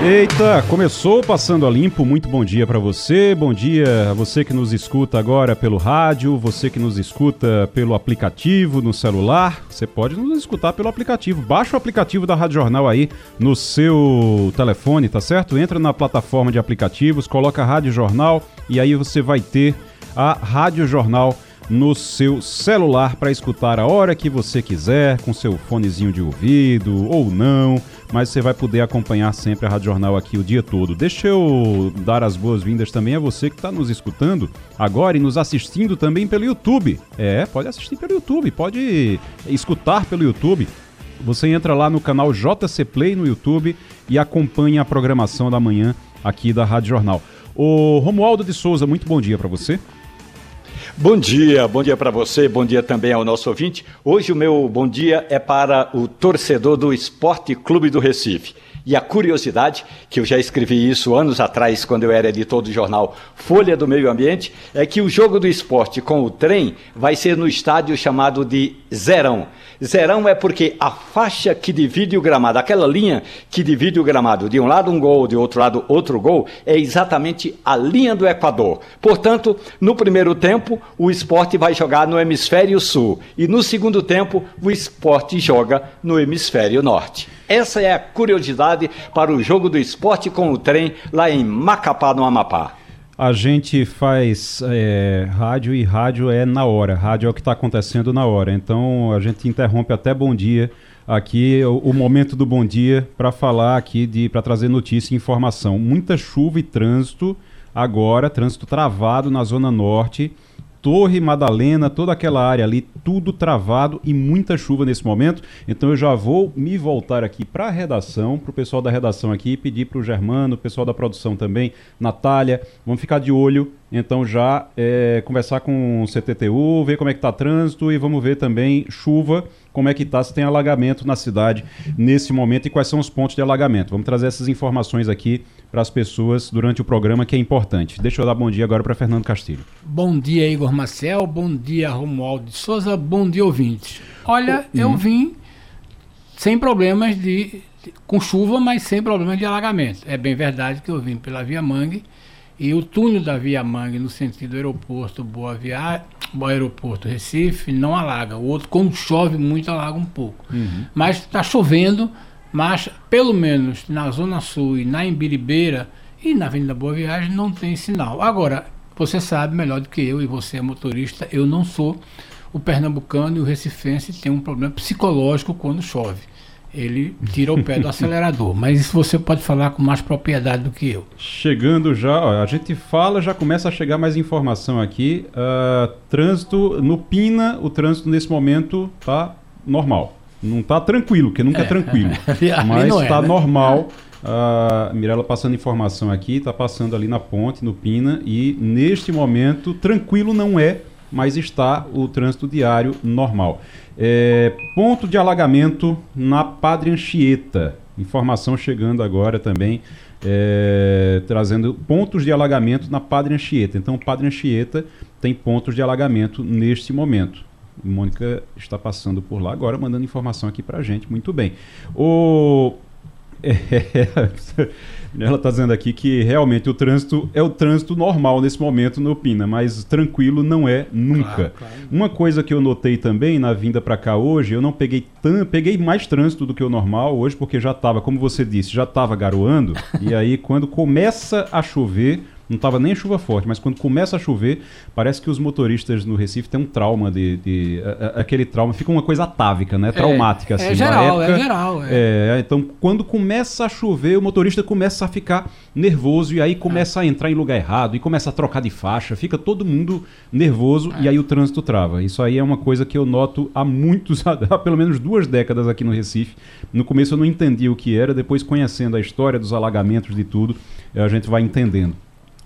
Eita, começou passando a limpo. Muito bom dia para você. Bom dia a você que nos escuta agora pelo rádio, você que nos escuta pelo aplicativo no celular. Você pode nos escutar pelo aplicativo. Baixa o aplicativo da Rádio Jornal aí no seu telefone, tá certo? Entra na plataforma de aplicativos, coloca Rádio Jornal e aí você vai ter a Rádio Jornal no seu celular para escutar a hora que você quiser, com seu fonezinho de ouvido ou não, mas você vai poder acompanhar sempre a Rádio Jornal aqui o dia todo. Deixa eu dar as boas-vindas também a você que está nos escutando agora e nos assistindo também pelo YouTube. É, pode assistir pelo YouTube, pode escutar pelo YouTube. Você entra lá no canal JC Play no YouTube e acompanha a programação da manhã aqui da Rádio Jornal. O Romualdo de Souza, muito bom dia para você. Bom dia, bom dia para você, bom dia também ao nosso ouvinte. Hoje o meu bom dia é para o torcedor do Esporte Clube do Recife. E a curiosidade, que eu já escrevi isso anos atrás, quando eu era editor do jornal Folha do Meio Ambiente, é que o jogo do esporte com o trem vai ser no estádio chamado de Zerão. Zerão é porque a faixa que divide o gramado, aquela linha que divide o gramado, de um lado um gol, de outro lado outro gol, é exatamente a linha do Equador. Portanto, no primeiro tempo, o esporte vai jogar no hemisfério sul e no segundo tempo, o esporte joga no hemisfério norte. Essa é a curiosidade para o jogo do esporte com o trem lá em Macapá, no Amapá. A gente faz é, rádio e rádio é na hora. Rádio é o que está acontecendo na hora. Então a gente interrompe até bom dia aqui o, o momento do bom dia para falar aqui de para trazer notícia e informação. Muita chuva e trânsito agora, trânsito travado na zona norte. Torre Madalena, toda aquela área ali, tudo travado e muita chuva nesse momento. Então eu já vou me voltar aqui para a redação, para o pessoal da redação aqui, pedir para o Germano, o pessoal da produção também, Natália, vamos ficar de olho. Então já é, conversar com o CTTU, ver como é que está trânsito e vamos ver também chuva como é que está, se tem alagamento na cidade nesse momento e quais são os pontos de alagamento. Vamos trazer essas informações aqui para as pessoas durante o programa, que é importante. Deixa eu dar bom dia agora para Fernando Castilho. Bom dia, Igor Marcel. Bom dia, Romualdo de Souza. Bom dia, ouvintes. Olha, hum. eu vim sem problemas de, com chuva, mas sem problemas de alagamento. É bem verdade que eu vim pela Via Mangue e o túnel da Via Mangue no sentido aeroporto Boa Viagem, aeroporto Recife não alaga. O outro, quando chove muito, alaga um pouco. Uhum. Mas está chovendo, mas pelo menos na Zona Sul e na Embiribeira e na Avenida Boa Viagem não tem sinal. Agora, você sabe melhor do que eu, e você é motorista, eu não sou. O pernambucano e o recifense têm um problema psicológico quando chove ele tira o pé do acelerador. Mas isso você pode falar com mais propriedade do que eu. Chegando já, ó, a gente fala, já começa a chegar mais informação aqui. Uh, trânsito no Pina, o trânsito nesse momento tá normal. Não tá tranquilo, que nunca é, é tranquilo. mas está é, né? normal. A uh, Mirella passando informação aqui, está passando ali na ponte, no Pina, e neste momento, tranquilo não é, mas está o trânsito diário normal. É, ponto de alagamento na Padre Anchieta. Informação chegando agora também, é, trazendo pontos de alagamento na Padre Anchieta. Então, Padre Anchieta tem pontos de alagamento neste momento. Mônica está passando por lá agora, mandando informação aqui para gente. Muito bem. O. É, ela está dizendo aqui que realmente o trânsito é o trânsito normal nesse momento no Pina, mas tranquilo não é nunca. Claro, claro. Uma coisa que eu notei também na vinda para cá hoje, eu não peguei tan, peguei mais trânsito do que o normal hoje, porque já estava, como você disse, já estava garoando. e aí quando começa a chover, não estava nem chuva forte, mas quando começa a chover, parece que os motoristas no Recife têm um trauma de. de a, a, aquele trauma, fica uma coisa atávica, né? Traumática, é, assim. É geral, época, é geral. É. é. então, quando começa a chover, o motorista começa a ficar nervoso e aí começa a entrar em lugar errado e começa a trocar de faixa, fica todo mundo nervoso e aí o trânsito trava. Isso aí é uma coisa que eu noto há muitos, há pelo menos duas décadas aqui no Recife. No começo eu não entendia o que era, depois conhecendo a história dos alagamentos de tudo, a gente vai entendendo.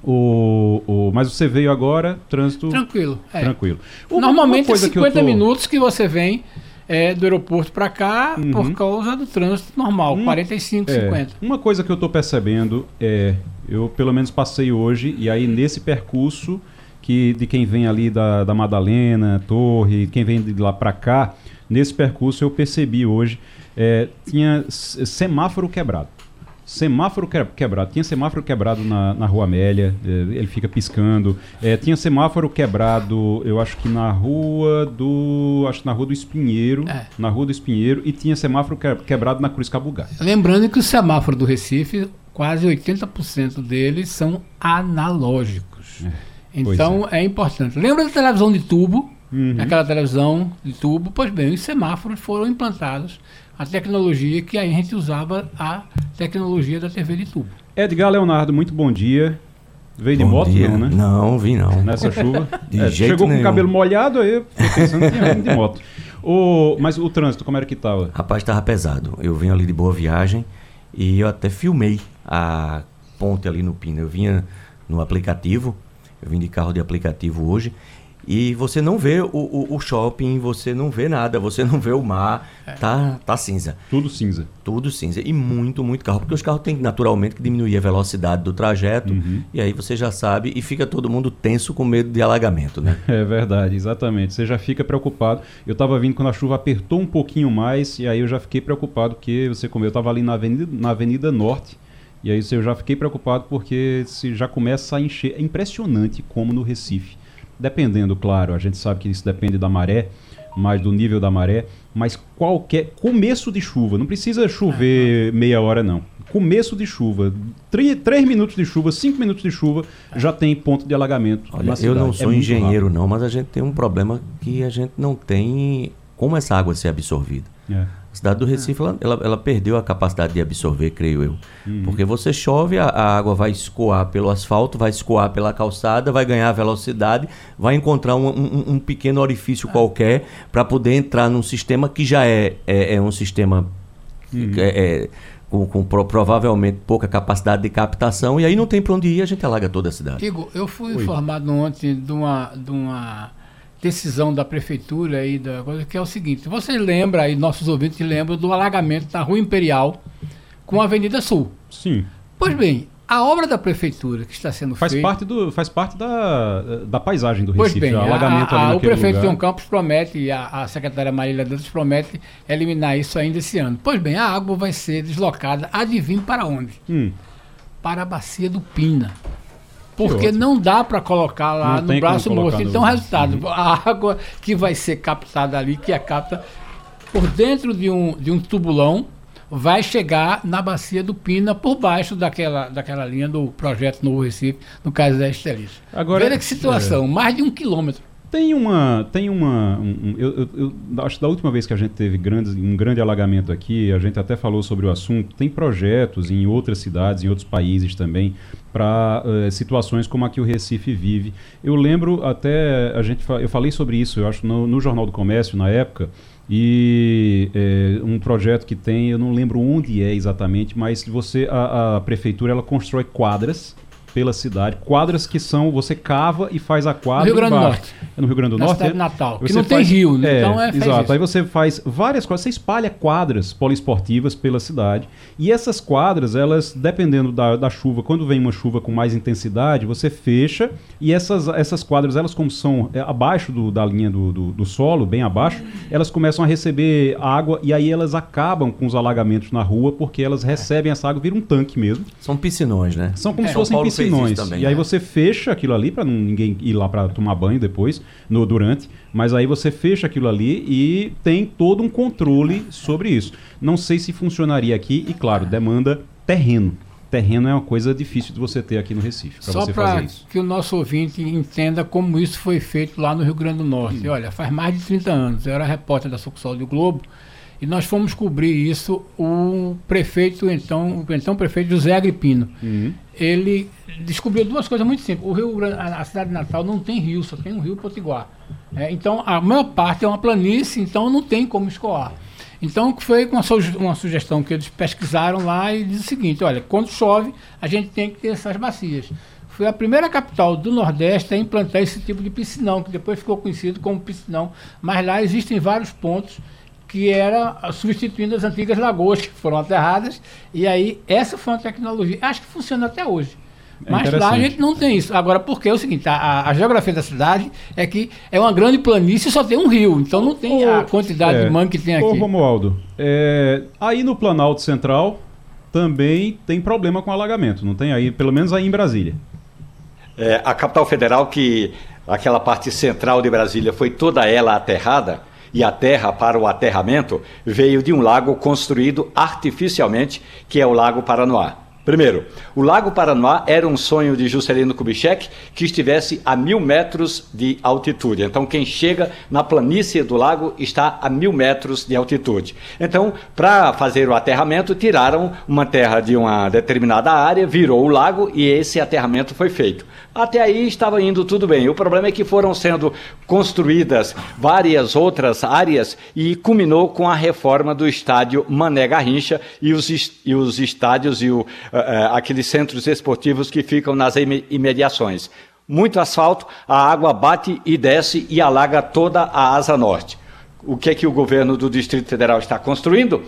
O, o, mas você veio agora, trânsito. Tranquilo. É. Tranquilo. Uma, Normalmente uma é 50 tô... minutos que você vem é, do aeroporto para cá Uhum. por causa do trânsito normal, Hum, 45, É, 50. Uma coisa que eu estou percebendo é, eu pelo menos passei hoje, e aí nesse percurso que de quem vem ali da, da Madalena, Torre, quem vem de lá para cá, nesse percurso eu percebi hoje, é, tinha semáforo quebrado. Semáforo que- quebrado. Tinha semáforo quebrado na, na Rua Amélia, eh, ele fica piscando. Eh, tinha semáforo quebrado, eu acho que na rua do. Acho que na rua do Espinheiro. É. Na rua do Espinheiro. E tinha semáforo que- quebrado na Cruz Cabugá. Lembrando que o semáforo do Recife, quase 80% deles são analógicos. Então é. importante. Lembra da televisão de tubo? Uhum. Aquela televisão de tubo? Pois bem, os semáforos foram implantados a tecnologia que a gente usava a tecnologia da TV de tubo. Edgar Leonardo, muito bom dia. Veio de Bom moto, dia. não, né? Não, vim não. Nessa chuva. De É, jeito chegou com o nenhum. cabelo molhado, aí eu fiquei pensando que tinha vindo de moto. O, mas o trânsito, como era que tava? Rapaz, tava pesado. Eu vim ali de boa viagem e eu até filmei a ponte ali no Pina. Eu vinha no aplicativo, eu vim de carro de aplicativo hoje. E você não vê o, o, o shopping, você não vê nada, você não vê o mar, tá, tá cinza. Tudo cinza. Tudo cinza. E muito, muito carro. Porque os carros têm naturalmente que diminuir a velocidade do trajeto. Uhum. E aí você já sabe e fica todo mundo tenso com medo de alagamento, né? É verdade, exatamente. Você já fica preocupado. Eu estava vindo quando a chuva apertou um pouquinho mais, e aí eu já fiquei preocupado, porque você como eu estava ali na Avenida, na Avenida Norte, e aí eu já fiquei preocupado porque se já começa a encher. É impressionante como no Recife. Dependendo, claro, a gente sabe que isso depende da maré, mais do nível da maré, mas qualquer começo de chuva, não precisa chover meia hora não. Começo de chuva, tri- três minutos de chuva, cinco minutos de chuva, já tem ponto de alagamento. Olha, eu não É sou muito engenheiro não, mas a gente tem um problema que a gente não tem como essa água ser absorvida. É. A cidade do Recife, ela, ela, ela perdeu a capacidade de absorver, creio eu. Uhum. Porque você chove, a, a água vai escoar pelo asfalto, vai escoar pela calçada, vai ganhar velocidade, vai encontrar um, um- um pequeno orifício Ah. qualquer para poder entrar num sistema que já é, é, é um sistema Uhum. é, é, com, com pro- provavelmente pouca capacidade de captação, e aí não tem para onde ir, a gente alaga toda a cidade. Igor, eu fui Oi. informado ontem de uma, de uma decisão da prefeitura aí, da coisa, que é o seguinte: você lembra aí, nossos ouvintes lembram do alagamento da Rua Imperial com a Avenida Sul. Sim. Pois bem, a obra da prefeitura que está sendo Faz feita. parte, do, faz parte da, da paisagem do Pois Recife. bem, o alagamento a- a- o prefeito lugar. João Campos promete, e a, a secretária Marília Dantas promete eliminar isso ainda esse ano. Pois bem, a água vai ser deslocada, adivinhe para onde? Hum, Para a bacia do Pina. Porque não dá para colocar lá Não no braço morto. no- Então, resultado, a água que vai ser captada ali, que é capta por dentro de um, de um tubulão, vai chegar na bacia do Pina, por baixo daquela, daquela linha do projeto Novo Recife, no caso da Estelista. Agora- Veja que situação, mais de um quilômetro. Tem uma. Tem uma. um- eu, eu- eu acho que da última vez que a gente teve grandes, um grande alagamento aqui, a gente até falou sobre o assunto. Tem projetos em outras cidades, em outros países também, para situações como a que o Recife vive. Eu lembro até. A gente, eu falei sobre isso, eu acho, no, no Jornal do Comércio, na época. E é, um projeto que tem, eu não lembro onde é exatamente, mas você a, a prefeitura ela constrói quadras pela cidade, quadras que são você cava e faz a quadra No Rio Grande do. Norte. É no Rio Grande do Na Norte? cidade é? de Natal, que Você não tem rio, né? então é, faz Exato. isso. Aí você faz várias coisas, você espalha quadras poliesportivas pela cidade. E essas quadras, elas, dependendo da, da chuva, quando vem uma chuva com mais intensidade, você fecha. E essas, essas quadras, elas como são é, abaixo do- da linha do, do, do solo, bem abaixo, elas começam a receber água e aí elas acabam com os alagamentos na rua, porque elas recebem essa água, vira um tanque mesmo. São piscinões, né? São como É, se fossem piscinões. Também, e aí né? você fecha aquilo ali para ninguém ir lá para tomar banho depois, no durante, mas aí você fecha aquilo ali e tem todo um controle sobre isso. Não sei se funcionaria aqui e claro, demanda terreno. Terreno é uma coisa difícil de você ter aqui no Recife, para Só você para fazer isso. que o nosso ouvinte entenda como isso foi feito lá no Rio Grande do Norte. Hum. Olha, faz mais de 30 anos, eu era repórter da Sucursal do Globo, e nós fomos cobrir isso, o prefeito, então, o então prefeito José Agripino. Uhum. Ele descobriu duas coisas muito simples. O Rio Grande, a, a cidade de Natal não tem rio, só tem um rio Potiguar. É, então, a maior parte é uma planície, então não tem como escoar. Então, foi uma, suge- uma sugestão que eles pesquisaram lá e diz o seguinte: olha, quando chove, a gente tem que ter essas bacias. Foi a primeira capital do Nordeste a implantar esse tipo de piscinão, que depois ficou conhecido como piscinão. Mas lá existem vários pontos que era substituindo as antigas lagoas que foram aterradas. E aí, essa foi uma tecnologia, acho que funciona até hoje. É Mas lá a gente não tem isso. Agora, porque é o seguinte, a, a geografia da cidade é que é uma grande planície e só tem um rio. Então não tem a quantidade É. de mangue que tem Ô, aqui. Romualdo, é, aí no Planalto Central também tem problema com alagamento, não tem aí, pelo menos aí em Brasília. É, a capital federal, que aquela parte central de Brasília foi toda ela aterrada, e a terra para o aterramento veio de um lago construído artificialmente, que é o Lago Paranoá. Primeiro, o Lago Paranoá era um sonho de Juscelino Kubitschek que estivesse a mil metros de altitude. Então, quem chega na planície do lago está a mil metros de altitude. Então, para fazer o aterramento, tiraram uma terra de uma determinada área, virou o lago e esse aterramento foi feito. Até aí estava indo tudo bem. O problema é que foram sendo construídas várias outras áreas e culminou com a reforma do estádio Mané Garrincha e os, e os estádios e o, eh, eh, aqueles centros esportivos que ficam nas ime- imediações. Muito asfalto, a água bate e desce e alaga toda a asa norte. O que é que o governo do Distrito Federal está construindo?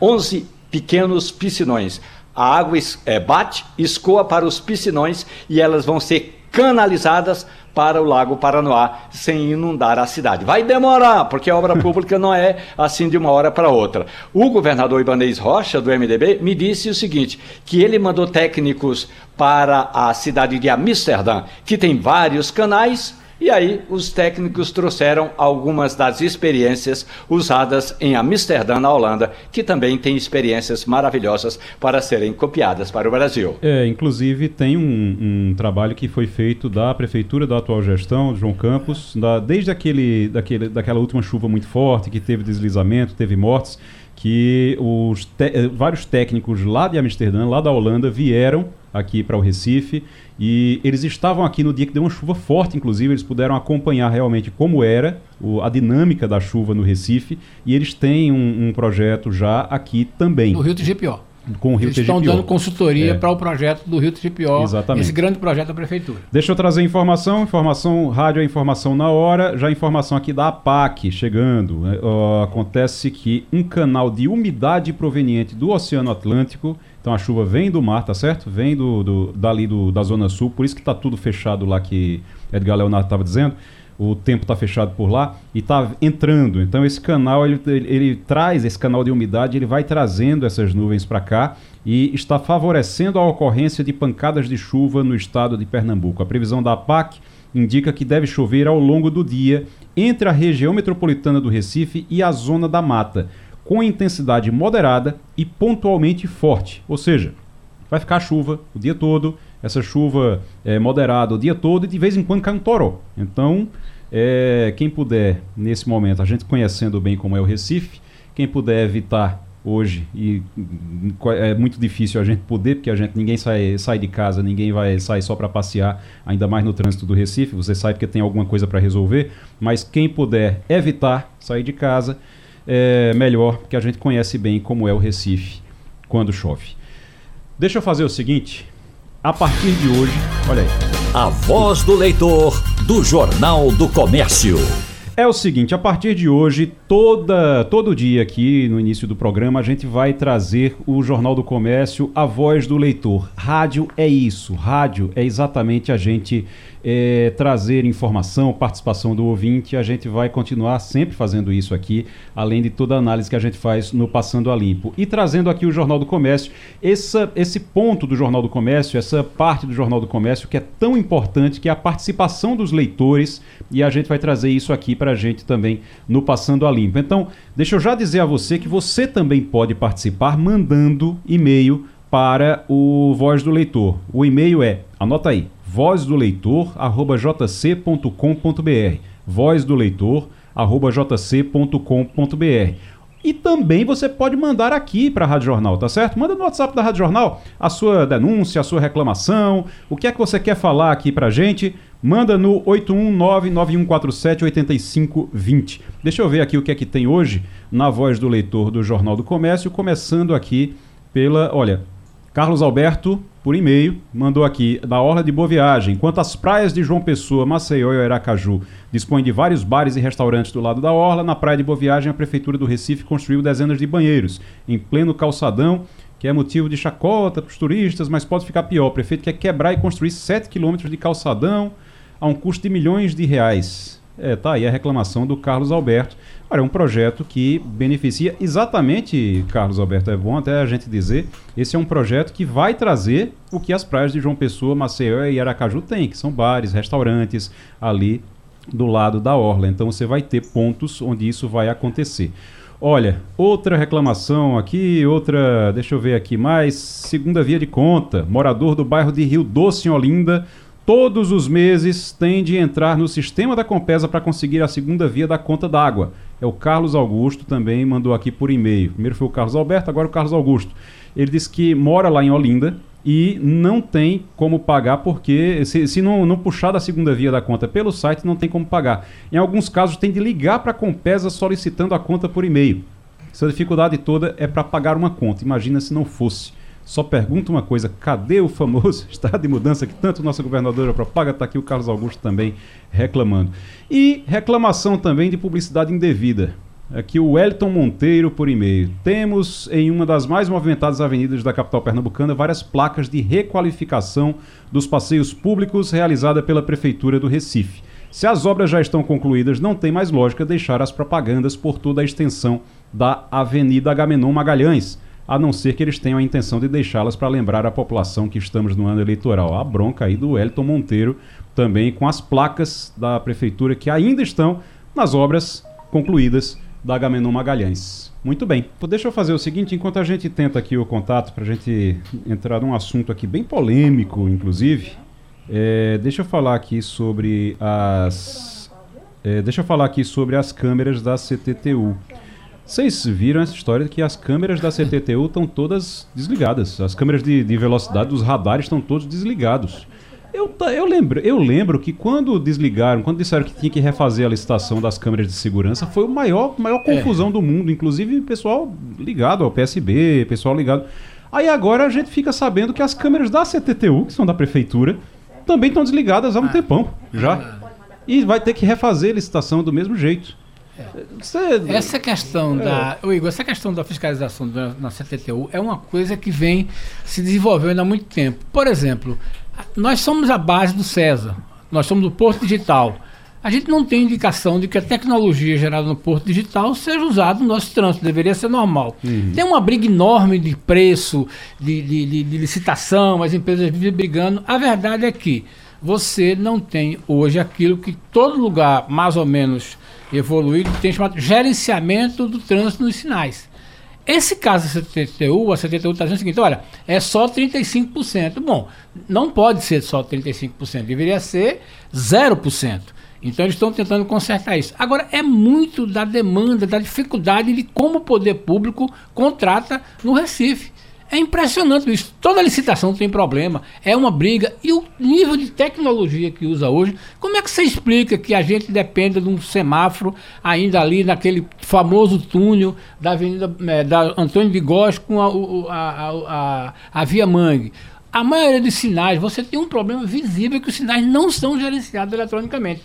11 pequenos piscinões. A água eh, bate, escoa para os piscinões e elas vão ser canalizadas para o Lago Paranoá sem inundar a cidade. Vai demorar, porque a obra pública não é assim de uma hora para outra. O governador Ibanez Rocha, do MDB, me disse o seguinte, que ele mandou técnicos para a cidade de Amsterdã, que tem vários canais, e aí os técnicos trouxeram algumas das experiências usadas em Amsterdã, na Holanda, que também tem experiências maravilhosas para serem copiadas para o Brasil. É, inclusive tem um, um trabalho que foi feito da prefeitura da atual gestão, João Campos, da- desde aquele, daquele, daquela última chuva muito forte, que teve deslizamento, teve mortes, que os eh, vários técnicos lá de Amsterdã, lá da Holanda, vieram aqui para o Recife e eles estavam aqui no dia que deu uma chuva forte, inclusive eles puderam acompanhar realmente como era o- a dinâmica da chuva no Recife e eles têm um, um projeto já aqui também No Rio TGPO. com o Rio Eles estão TGPO. dando consultoria É. para o projeto do Rio TGPO, Exatamente. esse grande projeto da prefeitura. Deixa eu trazer informação, informação, rádio é informação na hora, já informação aqui da APAC chegando. Ó, acontece que um canal de umidade proveniente do Oceano Atlântico, então a chuva vem do mar, tá certo? Vem do, do- dali do- da Zona Sul, por isso que tá tudo fechado lá que Edgar Leonardo estava dizendo. O tempo está fechado por lá e está entrando. Então esse canal ele, ele, ele traz esse canal de umidade, ele vai trazendo essas nuvens para cá e está favorecendo a ocorrência de pancadas de chuva no estado de Pernambuco. A previsão da APAC indica que deve chover ao longo do dia entre a região metropolitana do Recife e a zona da mata, com intensidade moderada e pontualmente forte. Ou seja, vai ficar chuva o dia todo, essa chuva é moderada o dia todo e de vez em quando cai um toró. Então, é, quem puder, nesse momento, a gente conhecendo bem como é o Recife, quem puder evitar hoje, e hum, é muito difícil a gente poder, porque a gente ninguém sai, sai de casa, ninguém vai sair só para passear, ainda mais no trânsito do Recife, você sabe que tem alguma coisa para resolver, mas quem puder evitar sair de casa, é melhor, porque a gente conhece bem como é o Recife quando chove. Deixa eu fazer o seguinte, a partir de hoje, olha aí. A voz do leitor do Jornal do Comércio. É o seguinte, a partir de hoje, toda, todo dia aqui no início do programa, a gente vai trazer o Jornal do Comércio, a voz do leitor. Rádio é isso, rádio é exatamente a gente é, trazer informação, participação do ouvinte. A gente vai continuar sempre fazendo isso aqui, além de toda a análise que a gente faz no Passando a Limpo. E trazendo aqui o Jornal do Comércio, essa, esse ponto do Jornal do Comércio, essa parte do Jornal do Comércio que é tão importante, que é a participação dos leitores, e a gente vai trazer isso aqui para a gente também no Passando a Limpo. Então, deixa eu já dizer a você que você também pode participar mandando e-mail para o Voz do Leitor. O e-mail é, anota aí, vozdoleitor@jc.com.br. Voz do leitor arroba jc.com.br. E também você pode mandar aqui para a Rádio Jornal, tá certo? Manda no WhatsApp da Rádio Jornal a sua denúncia, a sua reclamação, o que é que você quer falar aqui pra gente. Manda no 81991478520. Deixa eu ver aqui o que é que tem hoje na voz do leitor do Jornal do Comércio, começando aqui pela, olha, Carlos Alberto por e-mail, mandou aqui da Orla de Boa Viagem. Enquanto as praias de João Pessoa, Maceió e Aracaju dispõem de vários bares e restaurantes do lado da Orla, na praia de Boa Viagem a Prefeitura do Recife construiu dezenas de banheiros em pleno calçadão, que é motivo de chacota para os turistas, mas pode ficar pior. O prefeito quer quebrar e construir 7 quilômetros de calçadão a um custo de milhões de reais. É, tá aí a reclamação do Carlos Alberto. Olha, é um projeto que beneficia exatamente, Carlos Alberto, é bom até a gente dizer, esse é um projeto que vai trazer o que as praias de João Pessoa, Maceió e Aracaju têm, que são bares, restaurantes ali do lado da orla. Então você vai ter pontos onde isso vai acontecer. Olha, outra reclamação aqui, outra, deixa eu ver aqui mais, segunda via de conta, morador do bairro de Rio Doce, em Olinda, todos os meses tem de entrar no sistema da Compesa para conseguir a segunda via da conta d'água. É o Carlos Augusto também mandou aqui por e-mail. Primeiro foi o Carlos Alberto, agora o Carlos Augusto. Ele disse que mora lá em Olinda e não tem como pagar porque se, se não, não puxar da segunda via da conta pelo site não tem como pagar. Em alguns casos tem de ligar para a Compesa solicitando a conta por e-mail. Essa dificuldade toda é para pagar uma conta. Imagina se não fosse. Só pergunta uma coisa: cadê o famoso estado de mudança que tanto nossa governadora propaga? Está aqui o Carlos Augusto também reclamando. E reclamação também de publicidade indevida. Aqui o Wellington Monteiro por e-mail. Temos em uma das mais movimentadas avenidas da capital pernambucana várias placas de requalificação dos passeios públicos realizada pela Prefeitura do Recife. Se as obras já estão concluídas, não tem mais lógica deixar as propagandas por toda a extensão da Avenida Agamenon Magalhães a não ser que eles tenham a intenção de deixá-las para lembrar a população que estamos no ano eleitoral. A bronca aí do Elton Monteiro, também com as placas da prefeitura que ainda estão nas obras concluídas da Agamenon Magalhães. Muito bem. Deixa eu fazer o seguinte, enquanto a gente tenta aqui o contato, para a gente entrar num assunto aqui bem polêmico, inclusive, é, deixa eu falar aqui sobre as... É, deixa eu falar aqui sobre as câmeras da CTTU. Vocês viram essa história que as câmeras da CTTU estão todas desligadas. As câmeras de, de velocidade dos radares estão todos desligados. Eu, eu, lembro, eu lembro que quando desligaram, quando disseram que tinha que refazer a licitação das câmeras de segurança, foi o maior, maior é. confusão é. do mundo. Inclusive, pessoal ligado ao PSB, pessoal ligado. Aí agora a gente fica sabendo que as câmeras da CTTU, que são da prefeitura, também estão desligadas há um ah. tempão já. Ah. E vai ter que refazer a licitação do mesmo jeito. Você... Essa questão é. da. Igor, essa questão da fiscalização da, na CTTU é uma coisa que vem se desenvolvendo há muito tempo. Por exemplo, nós somos a base do César, nós somos do Porto Digital. A gente não tem indicação de que a tecnologia gerada no Porto Digital seja usada no nosso trânsito, deveria ser normal. Uhum. Tem uma briga enorme de preço, de, de, de, de licitação, as empresas vivem brigando. A verdade é que você não tem hoje aquilo que todo lugar mais ou menos evoluído tem chamado gerenciamento do trânsito nos sinais. Esse caso da CTTU, a CTTU está dizendo o seguinte: olha, é só 35%. Bom, não pode ser só 35%, deveria ser 0%. Então eles estão tentando consertar isso. Agora, é muito da demanda, da dificuldade de como o poder público contrata no Recife. É impressionante isso. Toda licitação tem problema, é uma briga. E o nível de tecnologia que usa hoje, como é que você explica que a gente dependa de um semáforo ainda ali naquele famoso túnel da Avenida é, da Antônio de Góes com a, a, a, a, Via Mangue? A maioria dos sinais, você tem um problema visível que os sinais não são gerenciados eletronicamente.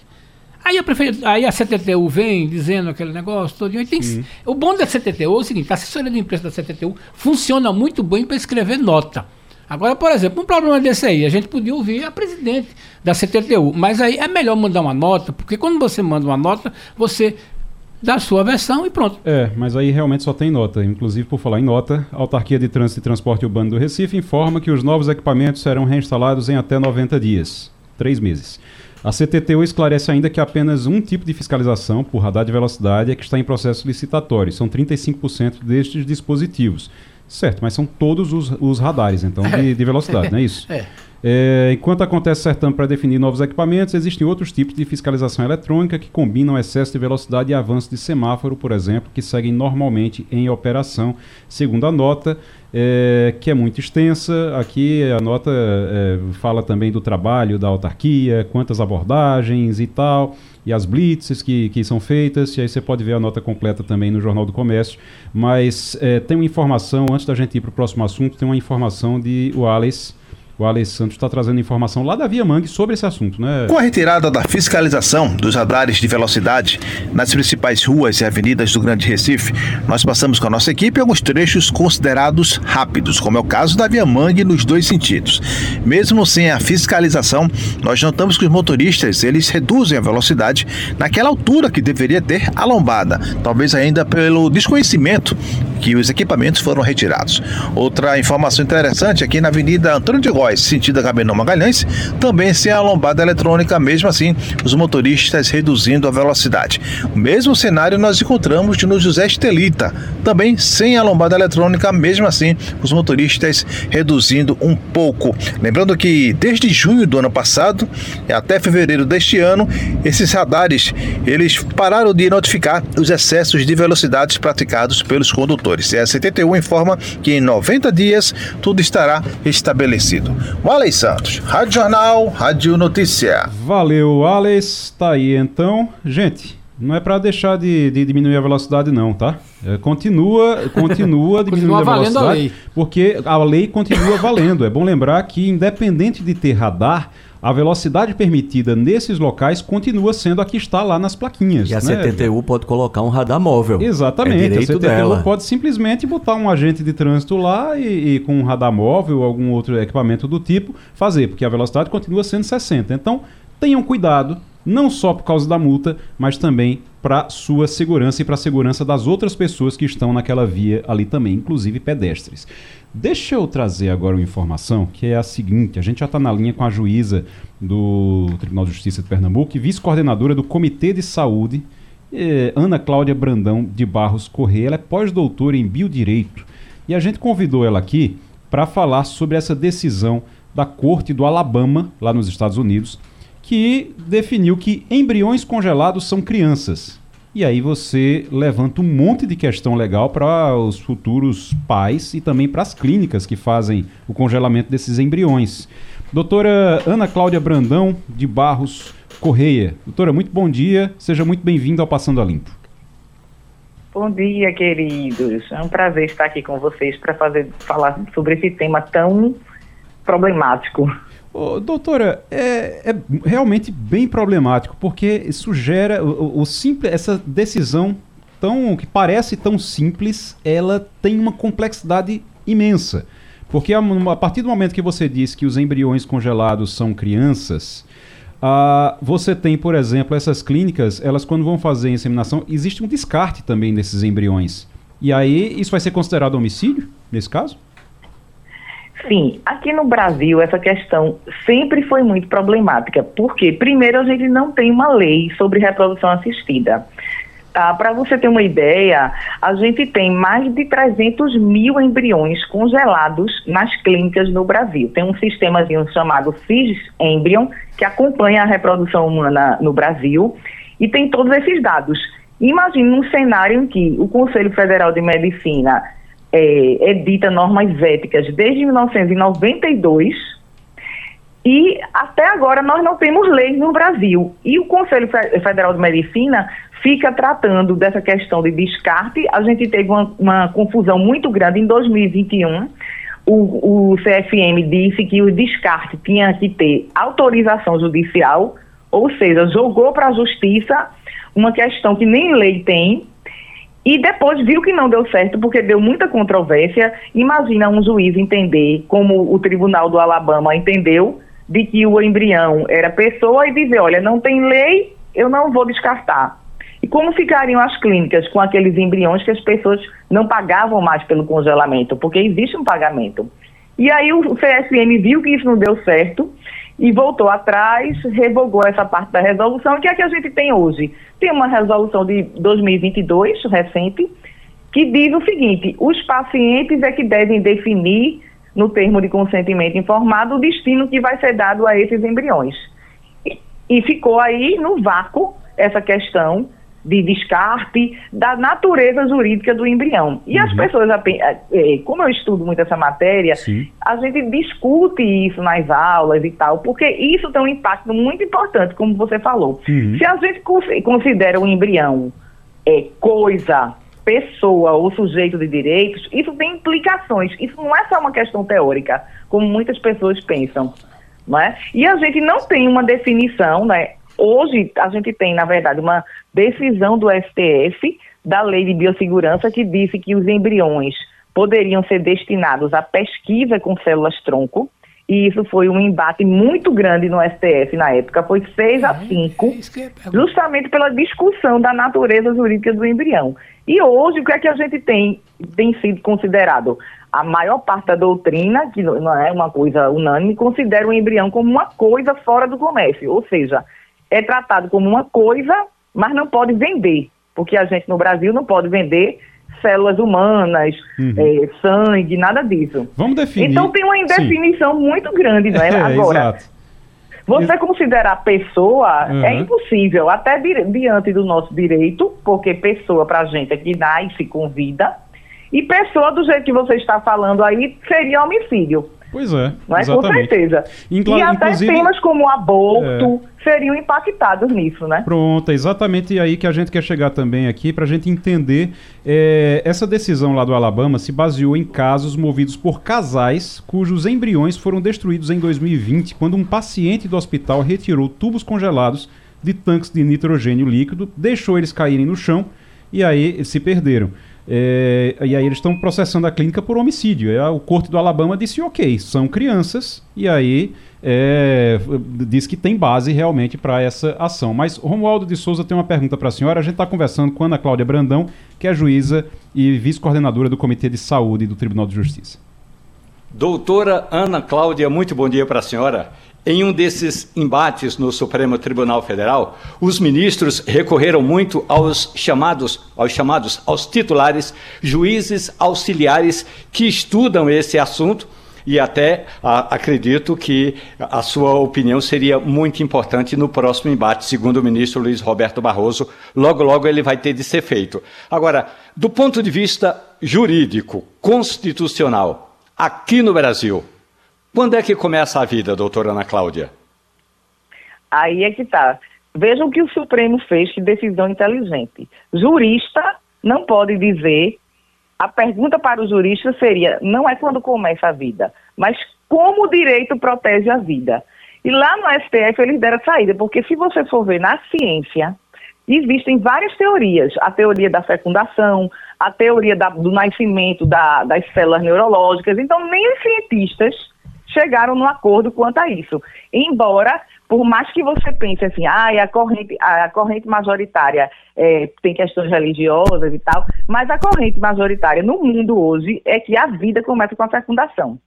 Aí a, aí a CTTU vem dizendo aquele negócio todo. Tem, uhum. O bom da CTTU é o seguinte: a assessoria de imprensa da CTTU funciona muito bem para escrever nota. Agora, por exemplo, um problema desse aí, a gente podia ouvir a presidente da CTTU, mas aí é melhor mandar uma nota, porque quando você manda uma nota, você dá a sua versão e pronto. É, mas aí realmente só tem nota. Inclusive, por falar em nota, a Autarquia de Trânsito e Transporte Urbano do Recife informa que os novos equipamentos serão reinstalados em até 90 dias, três meses. A CTTU esclarece ainda que apenas um tipo de fiscalização, por radar de velocidade, é que está em processo licitatório. São 35% destes dispositivos. Certo, mas são todos os, os radares, então, de, de velocidade, não é isso? É. É, enquanto acontece certame para definir novos equipamentos, existem outros tipos de fiscalização eletrônica que combinam excesso de velocidade e avanço de semáforo, por exemplo, que seguem normalmente em operação, segundo a nota, é, que é muito extensa. Aqui a nota é, fala também do trabalho da autarquia, quantas abordagens e tal, e as blitzes que, que são feitas, e aí você pode ver a nota completa também no Jornal do Comércio. Mas é, tem uma informação, antes da gente ir para o próximo assunto, tem uma informação de Wallace O Alex Santos está trazendo informação lá da Via Mangue sobre esse assunto, né? Com a retirada da fiscalização dos radares de velocidade nas principais ruas e avenidas do Grande Recife, nós passamos com a nossa equipe alguns trechos considerados rápidos, como é o caso da Via Mangue nos dois sentidos. Mesmo sem a fiscalização, nós notamos que os motoristas eles reduzem a velocidade naquela altura que deveria ter a lombada, talvez ainda pelo desconhecimento que os equipamentos foram retirados. Outra informação interessante aqui na Avenida Antônio de Góes, sentido Gabenão Magalhães, também sem a lombada eletrônica, mesmo assim, os motoristas reduzindo a velocidade. O mesmo cenário nós encontramos no José Estelita, também sem a lombada eletrônica, mesmo assim, os motoristas reduzindo um pouco. Lembrando que desde junho do ano passado até fevereiro deste ano, esses radares eles pararam de notificar os excessos de velocidades praticados pelos condutores. E a 71 informa que em 90 dias tudo estará estabelecido. Waley Santos, Rádio Jornal, Rádio Notícia. Valeu, Alex. Tá aí então. Gente, não é para deixar de, de, diminuir a velocidade, não, tá? É, continua, continua diminuindo continua a velocidade, a lei. porque a lei continua valendo. É bom lembrar que, independente de ter radar, a velocidade permitida nesses locais continua sendo a que está lá nas plaquinhas. E a né? CTTU pode colocar um radar móvel. Exatamente. É a CTTU dela. pode simplesmente botar um agente de trânsito lá e, e com um radar móvel ou algum outro equipamento do tipo fazer, porque a velocidade continua sendo 60. Então, tenham cuidado, não só por causa da multa, mas também para sua segurança e para a segurança das outras pessoas que estão naquela via ali também, inclusive pedestres. Deixa eu trazer agora uma informação que é a seguinte: a gente já está na linha com a juíza do Tribunal de Justiça de Pernambuco e vice-coordenadora do Comitê de Saúde, eh, Ana Cláudia Brandão de Barros Correia. Ela é pós-doutora em biodireito e a gente convidou ela aqui para falar sobre essa decisão da Corte do Alabama, lá nos Estados Unidos, que definiu que embriões congelados são crianças. E aí você levanta um monte de questão legal para os futuros pais e também para as clínicas que fazem o congelamento desses embriões. Doutora Ana Cláudia Brandão, de Barros Correia. Doutora, muito bom dia. Seja muito bem-vinda ao Passando a Limpo. Bom dia, queridos. É um prazer estar aqui com vocês para fazer falar sobre esse tema tão problemático. Doutora, é, é realmente bem problemático, porque isso gera o, o- simples, essa decisão tão que parece tão simples, ela tem uma complexidade imensa. Porque a, a partir do momento que você diz que os embriões congelados são crianças, ah, você tem, por exemplo, essas clínicas, elas quando vão fazer a inseminação, existe um descarte também desses embriões. E aí, isso vai ser considerado homicídio, nesse caso? Sim, aqui no Brasil essa questão sempre foi muito problemática, porque primeiro a gente não tem uma lei sobre reprodução assistida. Tá? Para você ter uma ideia, a gente tem mais de 300 mil embriões congelados nas clínicas no Brasil. Tem um sistemazinho chamado FIS Embryon, que acompanha a reprodução humana no Brasil, e tem todos esses dados. Imagine um cenário em que o Conselho Federal de Medicina é, edita normas éticas desde 1992 e até agora nós não temos leis no Brasil. E o Conselho Fe- Federal de Medicina fica tratando dessa questão de descarte. A gente teve uma, uma confusão muito grande em 2021. O, o CFM disse que o descarte tinha que ter autorização judicial, ou seja, jogou para a justiça uma questão que nem lei tem, e depois viu que não deu certo, porque deu muita controvérsia. Imagina um juiz entender, como o Tribunal do Alabama entendeu, de que o embrião era pessoa e dizer: olha, não tem lei, eu não vou descartar. E como ficariam as clínicas com aqueles embriões que as pessoas não pagavam mais pelo congelamento? Porque existe um pagamento. E aí o CSM viu que isso não deu certo e voltou atrás, revogou essa parte da resolução. Que é que a gente tem hoje? Tem uma resolução de 2022, recente, que diz o seguinte: os pacientes é que devem definir, no termo de consentimento informado, o destino que vai ser dado a esses embriões. E, e ficou aí no vácuo essa questão de descarte da natureza jurídica do embrião. E as pessoas, ape- eh, como eu estudo muito essa matéria, Sim. a gente discute isso nas aulas e tal, porque isso tem um impacto muito importante, como você falou. Uhum. Se a gente cons- considera o embrião é, coisa, pessoa ou sujeito de direitos, isso tem implicações. Isso não é só uma questão teórica, como muitas pessoas pensam. Não é? E a gente não tem uma definição, né? Hoje a gente tem, na verdade, uma decisão do STF da Lei de Biossegurança que disse que os embriões poderiam ser destinados à pesquisa com células-tronco, e isso foi um embate muito grande no STF na época, foi 6 a 5, justamente pela discussão da natureza jurídica do embrião. E hoje, o que é que a gente tem, tem sido considerado? A maior parte da doutrina, que não é uma coisa unânime, considera o embrião como uma coisa fora do comércio, ou seja, é tratado como uma coisa, mas não pode vender, porque a gente no Brasil não pode vender células humanas, uhum. é, sangue, nada disso. Vamos definir. Então tem uma indefinição Sim. muito grande, não é? é Agora, exato. você considerar pessoa uhum. é impossível, até di diante do nosso direito, porque pessoa pra gente é que nasce com vida, e pessoa do jeito que você está falando aí seria homicídio. Pois é. Mas com certeza. E até inclusive, temas como aborto é... seriam impactados nisso, né? Pronto, é exatamente aí que a gente quer chegar também aqui, para a gente entender. É, essa decisão lá do Alabama se baseou em casos movidos por casais cujos embriões foram destruídos em 2020, quando um paciente do hospital retirou tubos congelados de tanques de nitrogênio líquido, deixou eles caírem no chão e aí se perderam. É, e aí eles estão processando a clínica por homicídio. É, o corte do Alabama disse ok, são crianças, e aí é, diz que tem base realmente para essa ação. Mas Romualdo de Souza tem uma pergunta para a senhora. A gente está conversando com Ana Cláudia Brandão, que é juíza e vice-coordenadora do Comitê de Saúde do Tribunal de Justiça. Doutora Ana Cláudia, muito bom dia para a senhora. Em um desses embates no Supremo Tribunal Federal, os ministros recorreram muito aos chamados, aos chamados, aos titulares, juízes auxiliares que estudam esse assunto e até a, acredito que a sua opinião seria muito importante no próximo embate, segundo o ministro Luiz Roberto Barroso. Logo, logo ele vai ter de ser feito. Agora, do ponto de vista jurídico, constitucional, aqui no Brasil, quando é que começa a vida, doutora Ana Cláudia? Aí é que tá. Veja o que o Supremo fez, que decisão inteligente. Jurista não pode dizer. A pergunta para o jurista seria: não é quando começa a vida, mas como o direito protege a vida. E lá no STF eles deram saída, porque se você for ver na ciência, existem várias teorias. A teoria da fecundação, a teoria da, do nascimento da, das células neurológicas. Então, nem os cientistas chegaram no acordo quanto a isso. Embora, por mais que você pense assim, ah, a corrente, a corrente majoritária é, tem questões religiosas e tal, mas a corrente majoritária no mundo hoje é que a vida começa com a fecundação.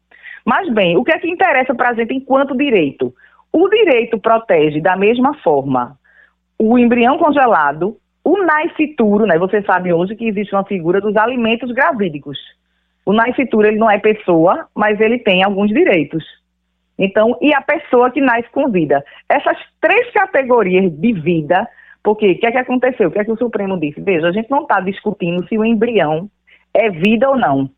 Mas bem, o que é que interessa para a gente enquanto direito? O direito protege da mesma forma o embrião congelado, o nascituro, né? Você sabe hoje que existe uma figura dos alimentos gravídicos. O nascitura ele não é pessoa, mas ele tem alguns direitos. Então, e a pessoa que nasce com vida. Essas três categorias de vida, porque o que é que aconteceu? O que é que o Supremo disse? Veja, a gente não está discutindo se o embrião é vida ou não.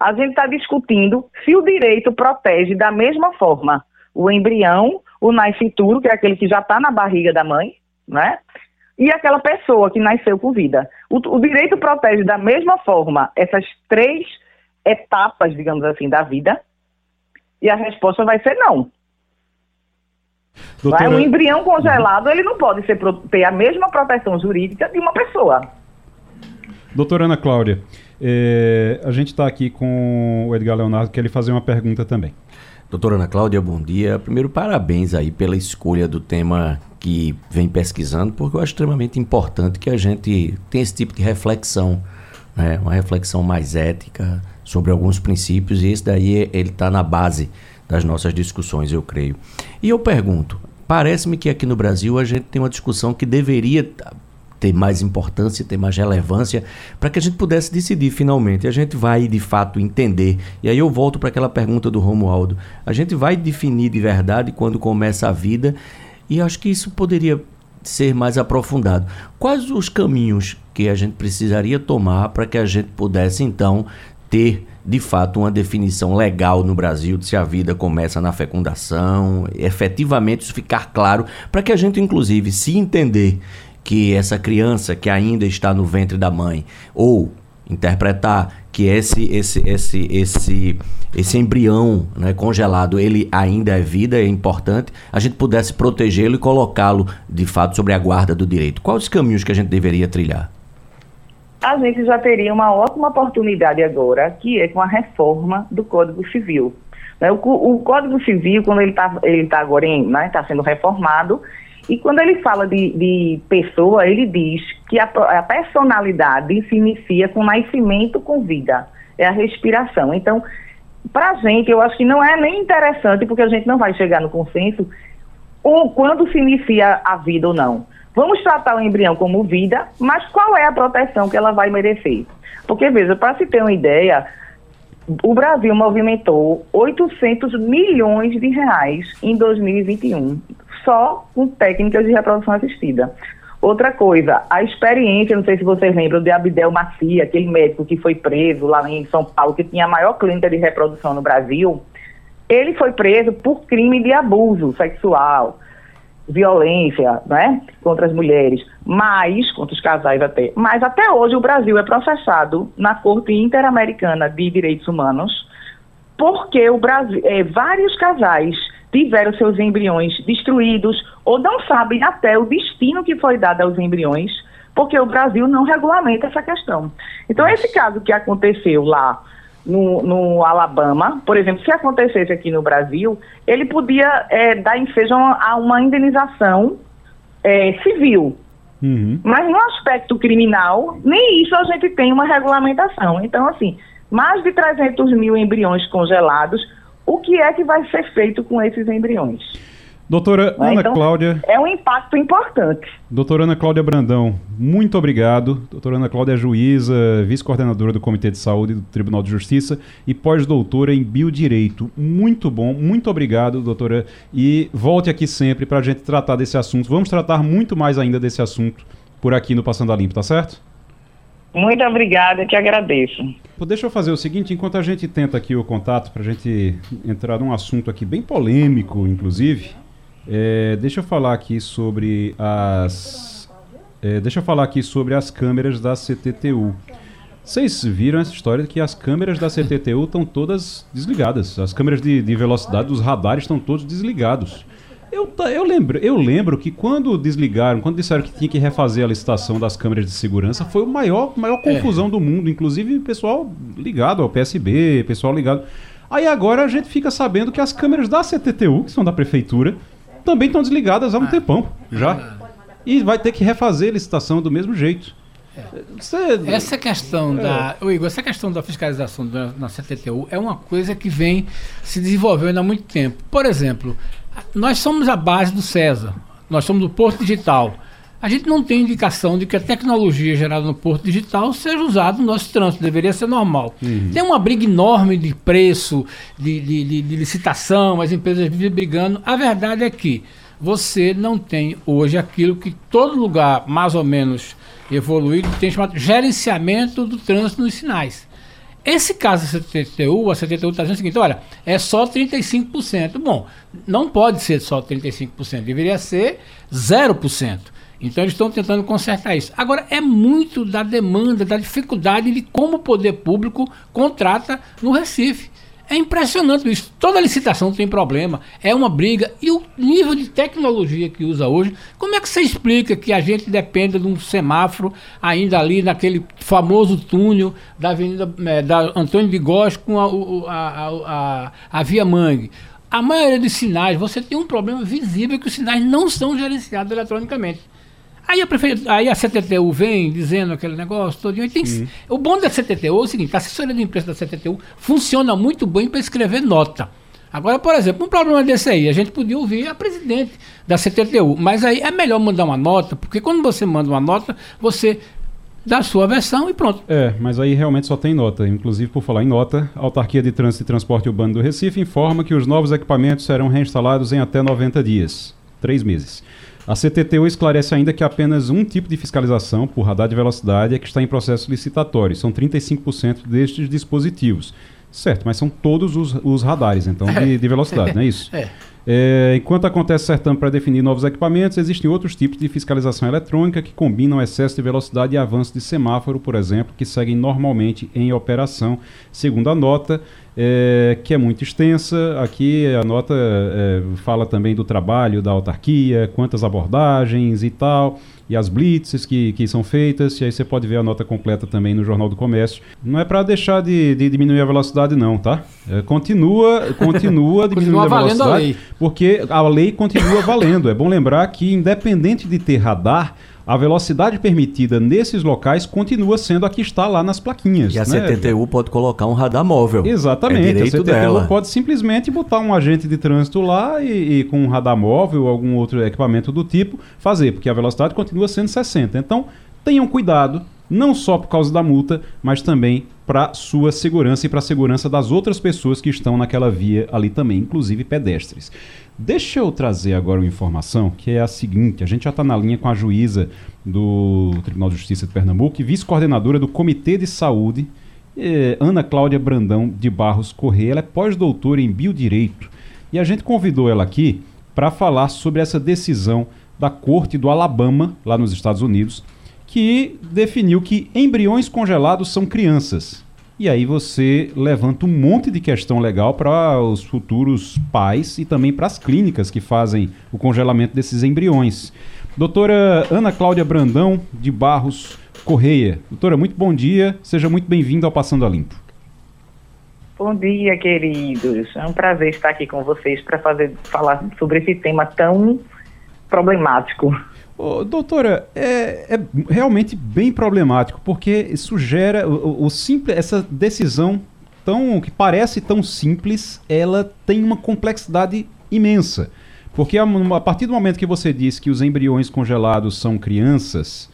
A gente está discutindo se o direito protege da mesma forma o embrião, o nascituro, que é aquele que já está na barriga da mãe, né? E aquela pessoa que nasceu com vida. O, o direito protege da mesma forma essas três etapas, digamos assim, da vida? E a resposta vai ser não. Doutora... Um embrião congelado, ele não pode ser, ter a mesma proteção jurídica de uma pessoa. Doutora Ana Cláudia, é, a gente está aqui com o Edgar Leonardo, que ele fazer uma pergunta também. Doutora Ana Cláudia, bom dia. Primeiro, parabéns aí pela escolha do tema que vem pesquisando, porque eu acho extremamente importante que a gente tenha esse tipo de reflexão, né? uma reflexão mais ética, sobre alguns princípios e esse daí ele está na base das nossas discussões, eu creio. E eu pergunto, parece-me que aqui no Brasil a gente tem uma discussão que deveria ter mais importância, ter mais relevância, para que a gente pudesse decidir finalmente. A gente vai de fato entender. E aí eu volto para aquela pergunta do Romualdo. A gente vai definir de verdade quando começa a vida, e acho que isso poderia ser mais aprofundado. Quais os caminhos que a gente precisaria tomar para que a gente pudesse então ter de fato uma definição legal no Brasil de se a vida começa na fecundação, efetivamente isso ficar claro, para que a gente inclusive se entender que essa criança que ainda está no ventre da mãe ou interpretar que esse esse esse esse esse embrião né, congelado ele ainda é vida é importante a gente pudesse protegê-lo e colocá-lo de fato sobre a guarda do direito. Quais os caminhos que a gente deveria trilhar a gente já teria uma ótima oportunidade agora que é com a reforma do Código Civil né, o, Código Civil quando ele está ele tá agora em né, tá sendo reformado e quando ele fala de, de pessoa, ele diz que a, a, personalidade se inicia com nascimento com vida, é a respiração. Então, para a gente, eu acho que não é nem interessante, porque a gente não vai chegar no consenso, ou quando se inicia a vida ou não. Vamos tratar o embrião como vida, mas qual é a proteção que ela vai merecer? Porque, veja, para se ter uma ideia, o Brasil movimentou 800 milhões de reais em 2021 só com técnicas de reprodução assistida. Outra coisa, a experiência, não sei se vocês lembram de Abdel Macia, aquele médico que foi preso lá em São Paulo, que tinha a maior clínica de reprodução no Brasil, ele foi preso por crime de abuso sexual, violência, né, contra as mulheres, mas contra os casais até. Mas até hoje o Brasil é processado na Corte Interamericana de Direitos Humanos porque o Brasil, é, vários casais tiveram seus embriões destruídos ou não sabem até o destino que foi dado aos embriões, porque o Brasil não regulamenta essa questão. Então, esse caso que aconteceu lá no, no Alabama, por exemplo, se acontecesse aqui no Brasil, ele podia é, dar ensejo a uma indenização é, civil. Uhum. Mas no aspecto criminal, nem isso a gente tem uma regulamentação. Então, assim, mais de 300 mil embriões congelados o que é que vai ser feito com esses embriões. Doutora né? Ana então, Cláudia. É um impacto importante. Doutora Ana Cláudia Brandão, muito obrigado. Doutora Ana Cláudia é juíza, vice-coordenadora do Comitê de Saúde do Tribunal de Justiça e pós-doutora em Biodireito. Muito bom, muito obrigado, doutora. E volte aqui sempre para a gente tratar desse assunto. Vamos tratar muito mais ainda desse assunto por aqui no Passando a Limpo, tá certo? Muito obrigada, que agradeço. Deixa eu fazer o seguinte, enquanto a gente tenta aqui o contato, para a gente entrar num assunto aqui bem polêmico, inclusive, é, deixa eu falar aqui sobre as... É, deixa eu falar aqui sobre as câmeras da CTTU. Vocês viram essa história que as câmeras da CTTU estão todas desligadas. As câmeras de, de velocidade dos radares estão todos desligados. Eu, eu, lembro, eu lembro que quando desligaram, quando disseram que tinha que refazer a licitação das câmeras de segurança, foi o maior, maior é. confusão é. do mundo. Inclusive, pessoal ligado ao PSB, pessoal ligado. Aí agora a gente fica sabendo que as câmeras da CTTU, que são da prefeitura, também estão desligadas há um ah. tempão já. Ah. E vai ter que refazer a licitação do mesmo jeito. Você... Essa questão é. da. Igor, essa questão da fiscalização da, na CTTU é uma coisa que vem se desenvolvendo há muito tempo. Por exemplo, nós somos a base do César, nós somos do Porto Digital. A gente não tem indicação de que a tecnologia gerada no Porto Digital seja usada no nosso trânsito, deveria ser normal. Uhum. Tem uma briga enorme de preço, de, de, de, de licitação, as empresas vivem brigando. A verdade é que você não tem hoje aquilo que todo lugar mais ou menos evoluído tem chamado gerenciamento do trânsito nos sinais. Esse caso da CTTU, a CTTU está dizendo o seguinte: olha, é só 35%. Bom, não pode ser só 35%, deveria ser 0%. Então eles estão tentando consertar isso. Agora, é muito da demanda, da dificuldade de como o poder público contrata no Recife. É impressionante isso. Toda licitação tem problema, é uma briga. E o nível de tecnologia que usa hoje, como é que você explica que a gente dependa de um semáforo ainda ali naquele famoso túnel da Avenida é, da Antônio de Góes com a, a, a, a, Via Mangue? A maioria dos sinais, você tem um problema visível que os sinais não são gerenciados eletronicamente. Aí a, aí a CTTU vem dizendo aquele negócio todo. Tem, uhum. O bom da CTTU é o seguinte: a assessoria de imprensa da CTTU funciona muito bem para escrever nota. Agora, por exemplo, um problema desse aí, a gente podia ouvir a presidente da CTTU, mas aí é melhor mandar uma nota, porque quando você manda uma nota, você dá a sua versão e pronto. É, mas aí realmente só tem nota. Inclusive, por falar em nota, a Autarquia de Trânsito e Transporte Urbano do Recife informa que os novos equipamentos serão reinstalados em até 90 dias, três meses. A CTTU esclarece ainda que apenas um tipo de fiscalização, por radar de velocidade, é que está em processo licitatório. São 35% destes dispositivos. Certo, mas são todos os, os radares, então, de, de velocidade, não é isso? É. É, enquanto acontece certame para definir novos equipamentos, existem outros tipos de fiscalização eletrônica que combinam excesso de velocidade e avanço de semáforo, por exemplo, que seguem normalmente em operação, segundo a nota é, que é muito extensa. Aqui a nota é, fala também do trabalho da autarquia, quantas abordagens e tal, e as blitzes que, que são feitas. E aí você pode ver a nota completa também no Jornal do Comércio. Não é para deixar de, de, diminuir a velocidade, não, tá? É, continua, continua diminuindo continua a velocidade, a lei. porque a lei continua valendo. É bom lembrar que, independente de ter radar, a velocidade permitida nesses locais continua sendo a que está lá nas plaquinhas. E a né? CTTU pode colocar um radar móvel. Exatamente. É a CTTU dela. pode simplesmente botar um agente de trânsito lá e, e com um radar móvel ou algum outro equipamento do tipo fazer, porque a velocidade continua sendo 60. Então, tenham cuidado, não só por causa da multa, mas também para sua segurança e para a segurança das outras pessoas que estão naquela via ali também, inclusive pedestres. Deixa eu trazer agora uma informação que é a seguinte: a gente já está na linha com a juíza do Tribunal de Justiça de Pernambuco e vice-coordenadora do Comitê de Saúde, eh, Ana Cláudia Brandão de Barros Correia. Ela é pós-doutora em Biodireito e a gente convidou ela aqui para falar sobre essa decisão da Corte do Alabama, lá nos Estados Unidos, que definiu que embriões congelados são crianças. E aí você levanta um monte de questão legal para os futuros pais e também para as clínicas que fazem o congelamento desses embriões. Doutora Ana Cláudia Brandão, de Barros Correia. Doutora, muito bom dia. Seja muito bem-vinda ao Passando a Limpo. Bom dia, queridos. É um prazer estar aqui com vocês para fazer falar sobre esse tema tão problemático. Doutora, é, é realmente bem problemático, porque isso gera o, o- simples, essa decisão tão que parece tão simples, ela tem uma complexidade imensa. Porque a, a partir do momento que você diz que os embriões congelados são crianças,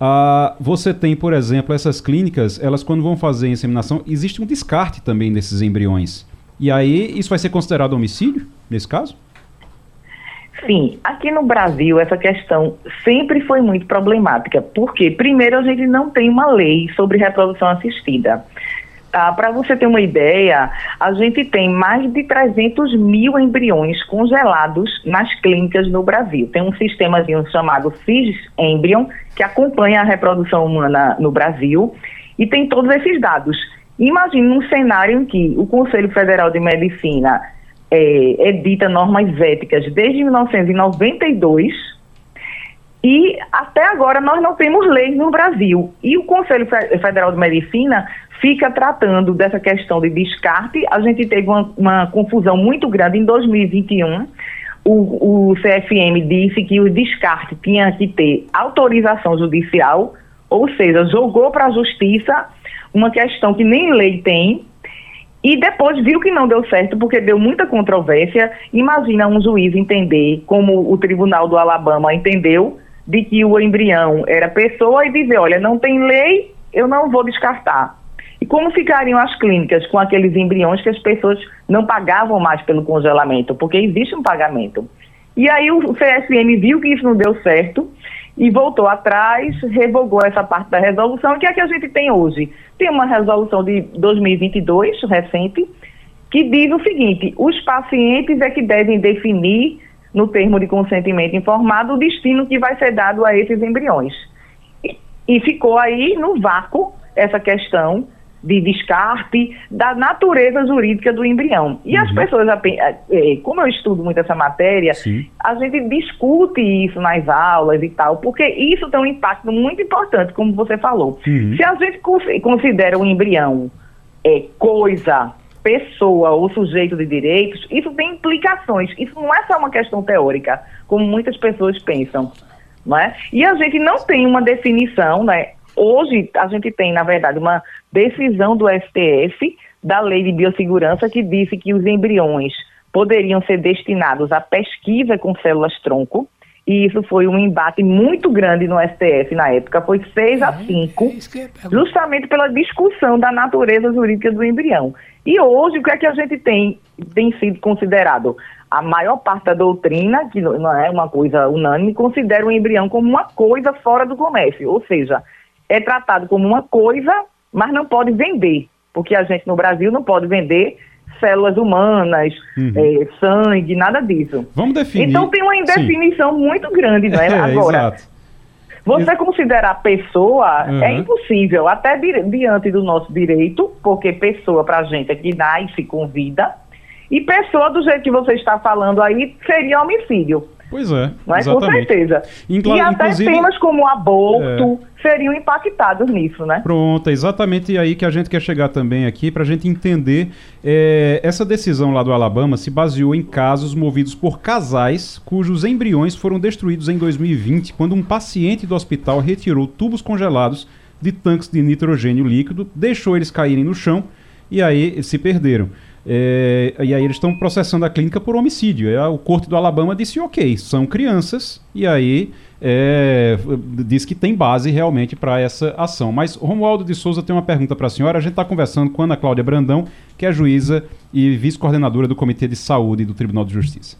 ah, você tem, por exemplo, essas clínicas, elas quando vão fazer a inseminação, existe um descarte também desses embriões. E aí, isso vai ser considerado homicídio, nesse caso? Sim, aqui no Brasil essa questão sempre foi muito problemática, porque primeiro a gente não tem uma lei sobre reprodução assistida. Tá? Para você ter uma ideia, a gente tem mais de 300 mil embriões congelados nas clínicas no Brasil. Tem um sistemazinho chamado CIS Embryon, que acompanha a reprodução humana no Brasil, e tem todos esses dados. Imagine um cenário em que o Conselho Federal de Medicina é, edita normas éticas desde 1992 e até agora nós não temos leis no Brasil. E o Conselho Fe- Federal de Medicina fica tratando dessa questão de descarte. A gente teve uma, uma confusão muito grande em 2021. O, o CFM disse que o descarte tinha que ter autorização judicial, ou seja, jogou para a justiça uma questão que nem lei tem, e depois viu que não deu certo porque deu muita controvérsia. Imagina um juiz entender, como o Tribunal do Alabama entendeu, de que o embrião era pessoa e dizer, olha, não tem lei, eu não vou descartar. E como ficariam as clínicas com aqueles embriões que as pessoas não pagavam mais pelo congelamento? Porque existe um pagamento. E aí o CSM viu que isso não deu certo e voltou atrás, revogou essa parte da resolução, que é a que a gente tem hoje. Tem uma resolução de 2022, recente, que diz o seguinte: os pacientes é que devem definir, no termo de consentimento informado, o destino que vai ser dado a esses embriões. E, e ficou aí no vácuo essa questão de descarte da natureza jurídica do embrião. E as pessoas, ape- eh, como eu estudo muito essa matéria, Sim. a gente discute isso nas aulas e tal, porque isso tem um impacto muito importante, como você falou. Uhum. Se a gente cons- considera o embrião é, coisa, pessoa ou sujeito de direitos, isso tem implicações. Isso não é só uma questão teórica, como muitas pessoas pensam. Não é? E a gente não tem uma definição, né? Hoje a gente tem, na verdade, uma decisão do STF da Lei de Biossegurança que disse que os embriões poderiam ser destinados à pesquisa com células-tronco. E isso foi um embate muito grande no STF na época, foi 6 a 5 É justamente pela discussão da natureza jurídica do embrião. E hoje, o que é que a gente tem, tem sido considerado? A maior parte da doutrina, que não é uma coisa unânime, considera o embrião como uma coisa fora do comércio, ou seja, é tratado como uma coisa, mas não pode vender, porque a gente no Brasil não pode vender células humanas, Uhum. é, sangue, nada disso. Vamos definir. Então tem uma Sim. indefinição muito grande, não é? É, Agora, exato. você considerar pessoa Uhum. é impossível, até di- diante do nosso direito, porque pessoa pra gente é que nasce com vida, e pessoa do jeito que você está falando aí seria homicídio. Pois é, Não é? Com exatamente. certeza. Incla- e até inclusive- É. temas como aborto seriam impactados nisso, né? Pronto, é exatamente aí que a gente quer chegar também aqui, para a gente entender. é, essa decisão lá do Alabama se baseou em casos movidos por casais cujos embriões foram destruídos em 2020, quando um paciente do hospital retirou tubos congelados de tanques de nitrogênio líquido, deixou eles caírem no chão e aí se perderam. É, e aí eles estão processando a clínica por homicídio. É, o corte do Alabama disse ok, são crianças, e aí é, diz que tem base realmente para essa ação. Mas Romualdo de Souza tem uma pergunta para a senhora. A gente está conversando com Ana Cláudia Brandão, que é juíza e vice-coordenadora do Comitê de Saúde do Tribunal de Justiça.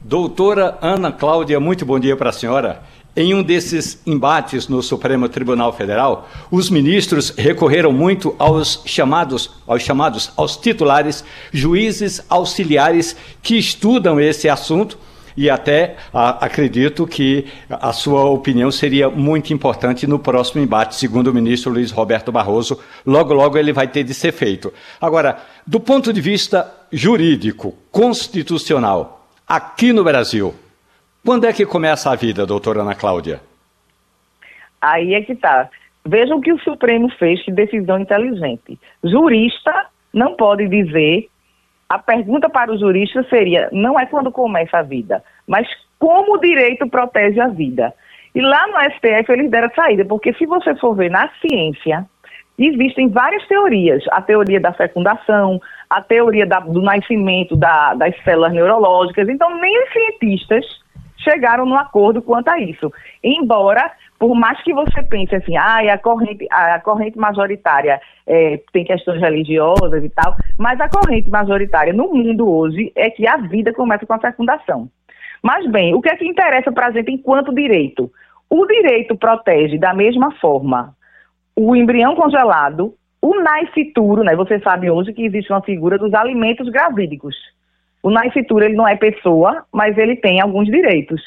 Doutora Ana Cláudia, muito bom dia para a senhora. Em um desses embates no Supremo Tribunal Federal, os ministros recorreram muito aos chamados, aos chamados, aos titulares, juízes auxiliares que estudam esse assunto e até a, acredito que a sua opinião seria muito importante no próximo embate, segundo o ministro Luiz Roberto Barroso. Logo, logo ele vai ter de ser feito. Agora, do ponto de vista jurídico, constitucional, aqui no Brasil, quando é que começa a vida, doutora Ana Cláudia? Aí é que tá. Veja o que o Supremo fez, que decisão inteligente. Jurista não pode dizer. A pergunta para o jurista seria: não é quando começa a vida, mas como o direito protege a vida. E lá no STF eles deram saída, porque se você for ver na ciência, existem várias teorias. A teoria da fecundação, a teoria da- do nascimento da- das células neurológicas. Então, nem os cientistas chegaram no acordo quanto a isso. Embora, por mais que você pense assim, ah, a corrente, a corrente majoritária é, tem questões religiosas e tal, mas a corrente majoritária no mundo hoje é que a vida começa com a fecundação. Mas bem, o que é que interessa para a gente enquanto direito? O direito protege da mesma forma o embrião congelado, o nascituro, né? Você sabe hoje que existe uma figura dos alimentos gravídicos. O nascituro, ele não é pessoa, mas ele tem alguns direitos.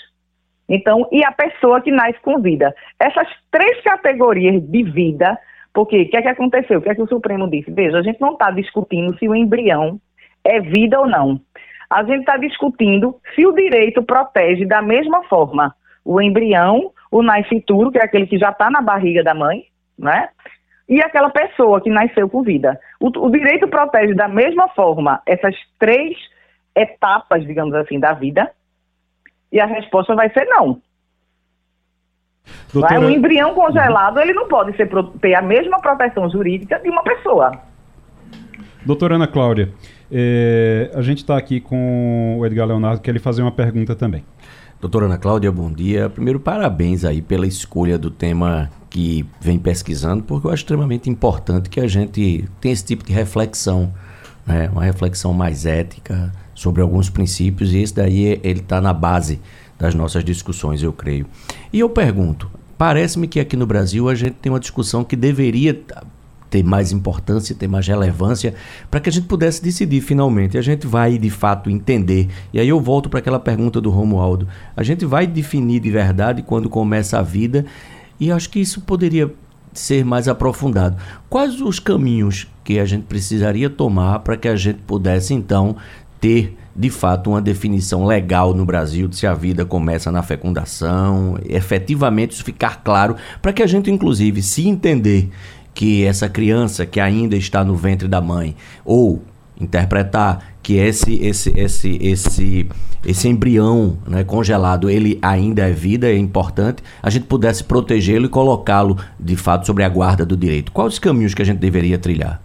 Então, e a pessoa que nasce com vida. Essas três categorias de vida, porque o que é que aconteceu? O que é que o Supremo disse? Veja, a gente não está discutindo se o embrião é vida ou não. A gente está discutindo se o direito protege da mesma forma o embrião, o nascituro, que é aquele que já está na barriga da mãe, né? E aquela pessoa que nasceu com vida. O, o direito protege da mesma forma essas três etapas, digamos assim, da vida. E a resposta vai ser não. Doutora, Um embrião congelado, ele não pode ser, ter a mesma proteção jurídica de uma pessoa. doutora Ana Cláudia, é, a gente está aqui com o Edgar Leonardo, quer lhe fazer uma pergunta também. Doutora Ana Cláudia, bom dia. Primeiro, parabéns aí pela escolha do tema que vem pesquisando, porque eu acho extremamente importante que a gente tenha esse tipo de reflexão, né? uma reflexão mais ética sobre alguns princípios, e esse daí ele está na base das nossas discussões, eu creio. E eu pergunto, parece-me que aqui no Brasil a gente tem uma discussão que deveria ter mais importância, ter mais relevância, para que a gente pudesse decidir finalmente. A gente vai de fato entender. E aí eu volto para aquela pergunta do Romualdo. A gente vai definir de verdade quando começa a vida, e acho que isso poderia ser mais aprofundado. Quais os caminhos que a gente precisaria tomar para que a gente pudesse então ter de fato uma definição legal no Brasil de se a vida começa na fecundação, efetivamente isso ficar claro, para que a gente inclusive se entender que essa criança que ainda está no ventre da mãe ou interpretar que esse esse esse esse esse embrião né, congelado ele ainda é vida é importante a gente pudesse protegê-lo e colocá-lo de fato sobre a guarda do direito. Quais os caminhos que a gente deveria trilhar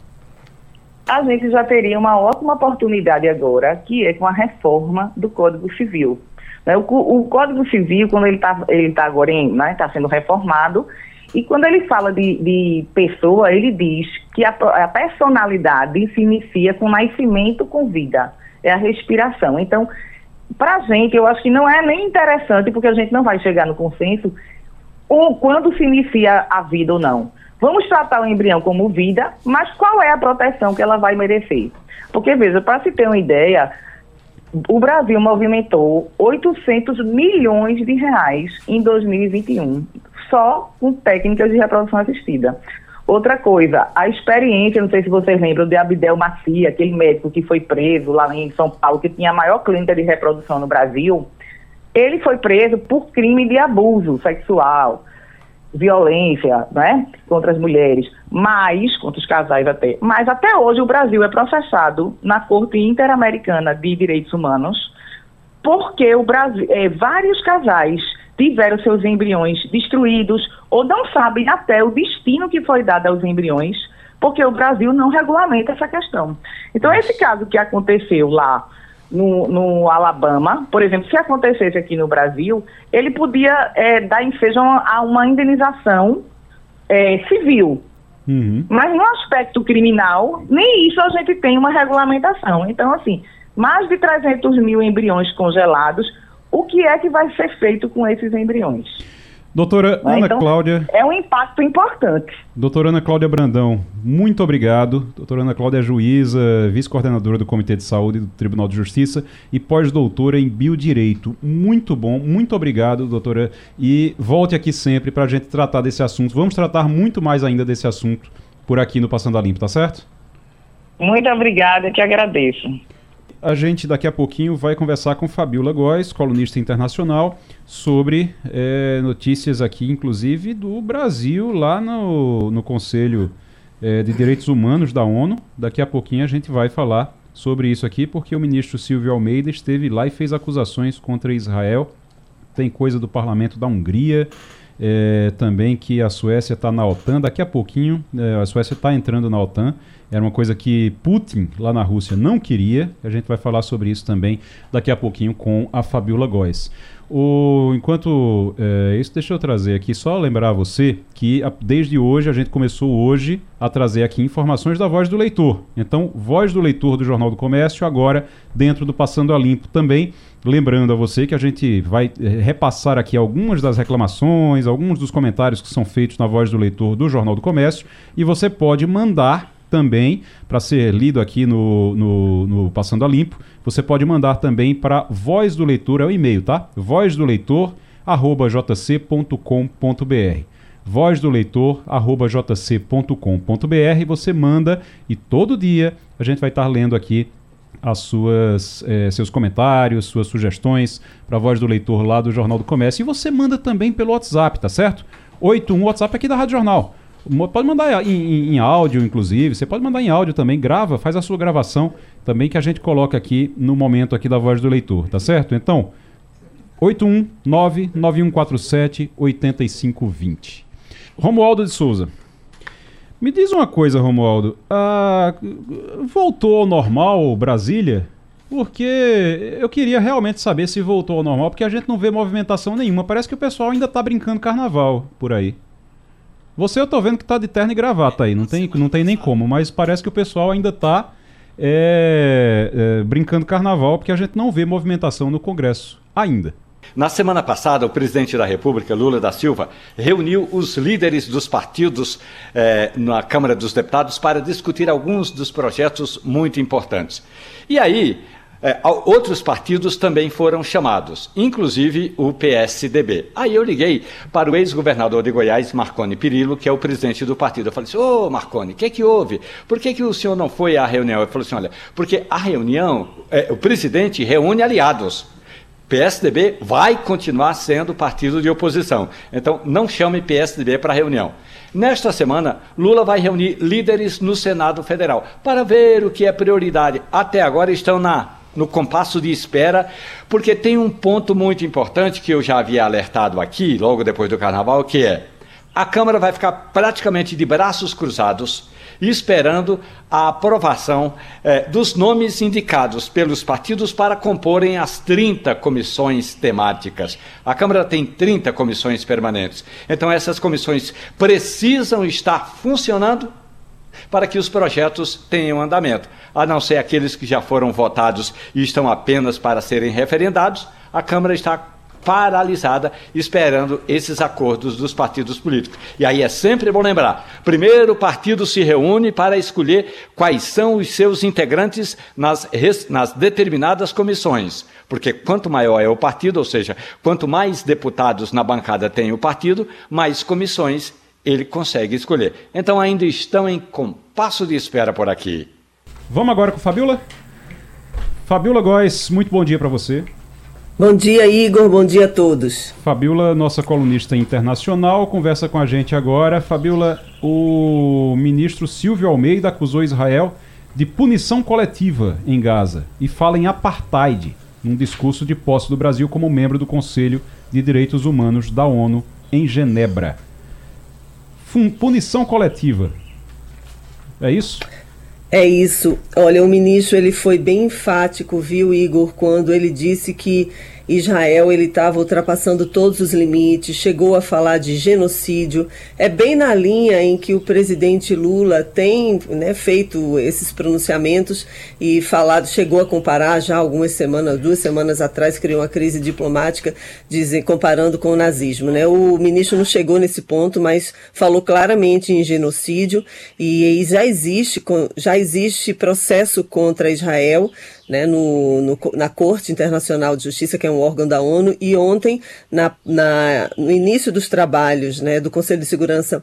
A gente já teria uma ótima oportunidade agora, que é com a reforma do Código Civil. Né, O, Código Civil, quando ele está ele tá agora em, né, tá sendo reformado, e quando ele fala de, de pessoa, ele diz que a, a personalidade se inicia com nascimento com vida, é a respiração. Então, para a gente, eu acho que não é nem interessante, porque a gente não vai chegar no consenso ou quando se inicia a vida ou não. Vamos tratar o embrião como vida, mas qual é a proteção que ela vai merecer? Porque, veja, para se ter uma ideia, o Brasil movimentou 800 milhões de reais em 2021, só com técnicas de reprodução assistida. Outra coisa, a experiência, não sei se vocês lembram de Abdel Macia, aquele médico que foi preso lá em São Paulo, que tinha a maior clínica de reprodução no Brasil, ele foi preso por crime de abuso sexual, violência, né, contra as mulheres, mas contra os casais até. Mas até hoje o Brasil é processado na Corte Interamericana de Direitos Humanos porque o Brasil, é, vários casais tiveram seus embriões destruídos ou não sabem até o destino que foi dado aos embriões, porque o Brasil não regulamenta essa questão. Então, esse caso que aconteceu lá no, no Alabama, por exemplo, se acontecesse aqui no Brasil, ele podia é, dar ensejo a uma indenização é, civil. Uhum. Mas no aspecto criminal, nem isso a gente tem uma regulamentação. Então, assim, mais de 300 mil embriões congelados, o que é que vai ser feito com esses embriões? Doutora né? Ana então, Cláudia. É um impacto importante. Doutora Ana Cláudia Brandão, muito obrigado. Doutora Ana Cláudia é juíza, vice-coordenadora do Comitê de Saúde do Tribunal de Justiça e pós-doutora em Biodireito. Muito bom, muito obrigado, doutora. E volte aqui sempre para a gente tratar desse assunto. Vamos tratar muito mais ainda desse assunto por aqui no Passando a Limpo, tá certo? Muito obrigada, que agradeço a gente daqui a pouquinho vai conversar com Fabiola Góes, colunista internacional, sobre é, notícias aqui, inclusive do Brasil, lá no, no Conselho é, de Direitos Humanos da ONU. Daqui a pouquinho a gente vai falar sobre isso aqui, porque o ministro Silvio Almeida esteve lá e fez acusações contra Israel. Tem coisa do parlamento da Hungria. É, também que a Suécia está na OTAN. Daqui a pouquinho, a Suécia está entrando na OTAN. Era uma coisa que Putin, lá na Rússia, não queria. A gente vai falar sobre isso também daqui a pouquinho com a Fabiola Góes. O, enquanto é, isso, deixa eu trazer aqui, só lembrar a você que a, desde hoje, a gente começou hoje a trazer aqui informações da Voz do Leitor. Então, Voz do Leitor do Jornal do Comércio, agora dentro do Passando a Limpo também. Lembrando a você que a gente vai é, repassar aqui algumas das reclamações, alguns dos comentários que são feitos na Voz do Leitor do Jornal do Comércio e você pode mandar também para ser lido aqui no, no, no, Passando a Limpo. Você pode mandar também para voz do leitor, é o e-mail, tá? Voz do leitor, arroba jc.com.br você manda e todo dia a gente vai estar lendo aqui as suas eh, seus comentários, suas sugestões para a voz do leitor lá do Jornal do Comércio e você manda também pelo WhatsApp, tá certo? 81 WhatsApp aqui da Rádio Jornal Pode mandar em, em, em, áudio, inclusive. Você pode mandar em áudio também. Grava, faz a sua gravação também que a gente coloca aqui no momento aqui da voz do leitor, tá certo? Então, 819-9147-8520. Romualdo de Souza. Me diz uma coisa, Romualdo. Ah, voltou ao normal Brasília? Porque eu queria realmente saber se voltou ao normal, porque a gente não vê movimentação nenhuma. Parece que o pessoal ainda está brincando carnaval por aí. Você eu tô vendo que tá de terno e gravata aí, não tem, não tem nem como, mas parece que o pessoal ainda tá é, é, brincando carnaval, porque a gente não vê movimentação no Congresso ainda. Na semana passada, o presidente da República, Lula da Silva, reuniu os líderes dos partidos eh, na Câmara dos Deputados para discutir alguns dos projetos muito importantes. E aí, é, outros partidos também foram chamados, inclusive o PSDB. Aí eu liguei para o ex-governador de Goiás, Marconi Pirillo, que é o presidente do partido. Eu falei assim: Ô Marconi, o que, que houve? Por que, que o senhor não foi à reunião? Ele falou assim: olha, porque a reunião, é, o presidente reúne aliados. PSDB vai continuar sendo partido de oposição. Então, não chame PSDB para a reunião. Nesta semana, Lula vai reunir líderes no Senado Federal para ver o que é prioridade. Até agora estão na no compasso de espera, porque tem um ponto muito importante que eu já havia alertado aqui, logo depois do carnaval, que é a Câmara vai ficar praticamente de braços cruzados, esperando a aprovação eh, dos nomes indicados pelos partidos para comporem as 30 comissões temáticas. A Câmara tem 30 comissões permanentes. Então, essas comissões precisam estar funcionando para que os projetos tenham andamento. A não ser aqueles que já foram votados e estão apenas para serem referendados, a Câmara está paralisada esperando esses acordos dos partidos políticos. E aí é sempre bom lembrar: primeiro o partido se reúne para escolher quais são os seus integrantes nas, nas determinadas comissões. Porque quanto maior é o partido, ou seja, quanto mais deputados na bancada tem o partido, mais comissões ele consegue escolher. Então ainda estão em compasso de espera por aqui. Vamos agora com Fabiola? Fabiola Góes, muito bom dia para você. Bom dia, Igor. Bom dia a todos. Fabiola, nossa colunista internacional, conversa com a gente agora. Fabiola, o ministro Silvio Almeida acusou Israel de punição coletiva em Gaza e fala em apartheid num discurso de posse do Brasil como membro do Conselho de Direitos Humanos da ONU em Genebra punição coletiva. É isso? É isso. Olha, o ministro ele foi bem enfático, viu, Igor, quando ele disse que Israel ele estava ultrapassando todos os limites, chegou a falar de genocídio. É bem na linha em que o presidente Lula tem né, feito esses pronunciamentos e falado, chegou a comparar já algumas semanas, duas semanas atrás, criou uma crise diplomática, dizem, comparando com o nazismo. Né? O ministro não chegou nesse ponto, mas falou claramente em genocídio e já existe, já existe processo contra Israel né, no, no, na Corte Internacional de Justiça, que é um órgão da ONU, e ontem, na, na, no início dos trabalhos né, do Conselho de Segurança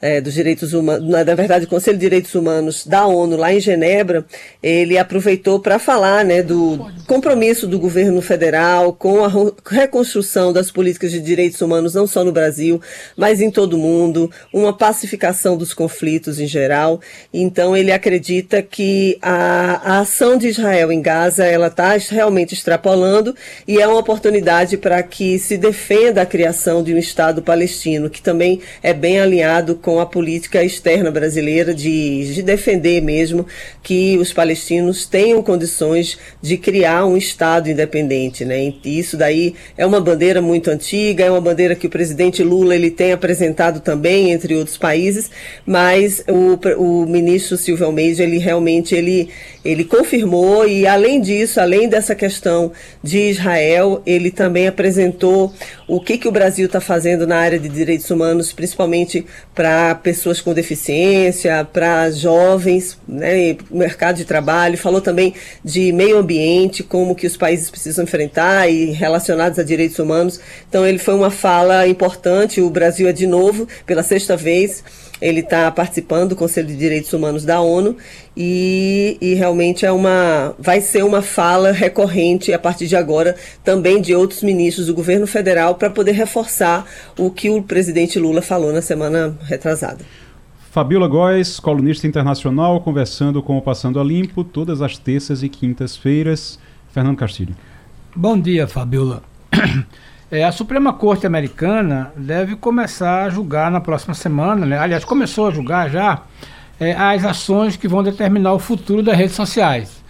é, dos direitos humanos, na verdade, o Conselho de Direitos Humanos da ONU, lá em Genebra, ele aproveitou para falar né, do compromisso do governo federal com a reconstrução das políticas de direitos humanos, não só no Brasil, mas em todo o mundo, uma pacificação dos conflitos em geral. Então, ele acredita que a, a ação de Israel em Gaza ela está realmente extrapolando e é uma oportunidade para que se defenda a criação de um Estado palestino, que também é bem alinhado com com a política externa brasileira de, de defender mesmo que os palestinos tenham condições de criar um Estado independente. Né? Isso daí é uma bandeira muito antiga, é uma bandeira que o presidente Lula ele tem apresentado também, entre outros países, mas o, o ministro Silvio Almeida, ele realmente ele, ele confirmou e, além disso, além dessa questão de Israel, ele também apresentou o que, que o Brasil está fazendo na área de direitos humanos, principalmente para pessoas com deficiência, para jovens, né, mercado de trabalho. Falou também de meio ambiente, como que os países precisam enfrentar e relacionados a direitos humanos. Então, ele foi uma fala importante. O Brasil é, de novo, pela sexta vez, ele está participando do Conselho de Direitos Humanos da ONU e, e, realmente é uma, vai ser uma fala recorrente a partir de agora também de outros ministros do governo federal para poder reforçar o que o presidente Lula falou na semana retrasada. Fabiola Góes, colunista internacional, conversando com o Passando a Limpo todas as terças e quintas-feiras. Fernando Castilho. Bom dia, Fabiola. É, a Suprema Corte Americana deve começar a julgar na próxima semana, né? aliás, começou a julgar já é, as ações que vão determinar o futuro das redes sociais.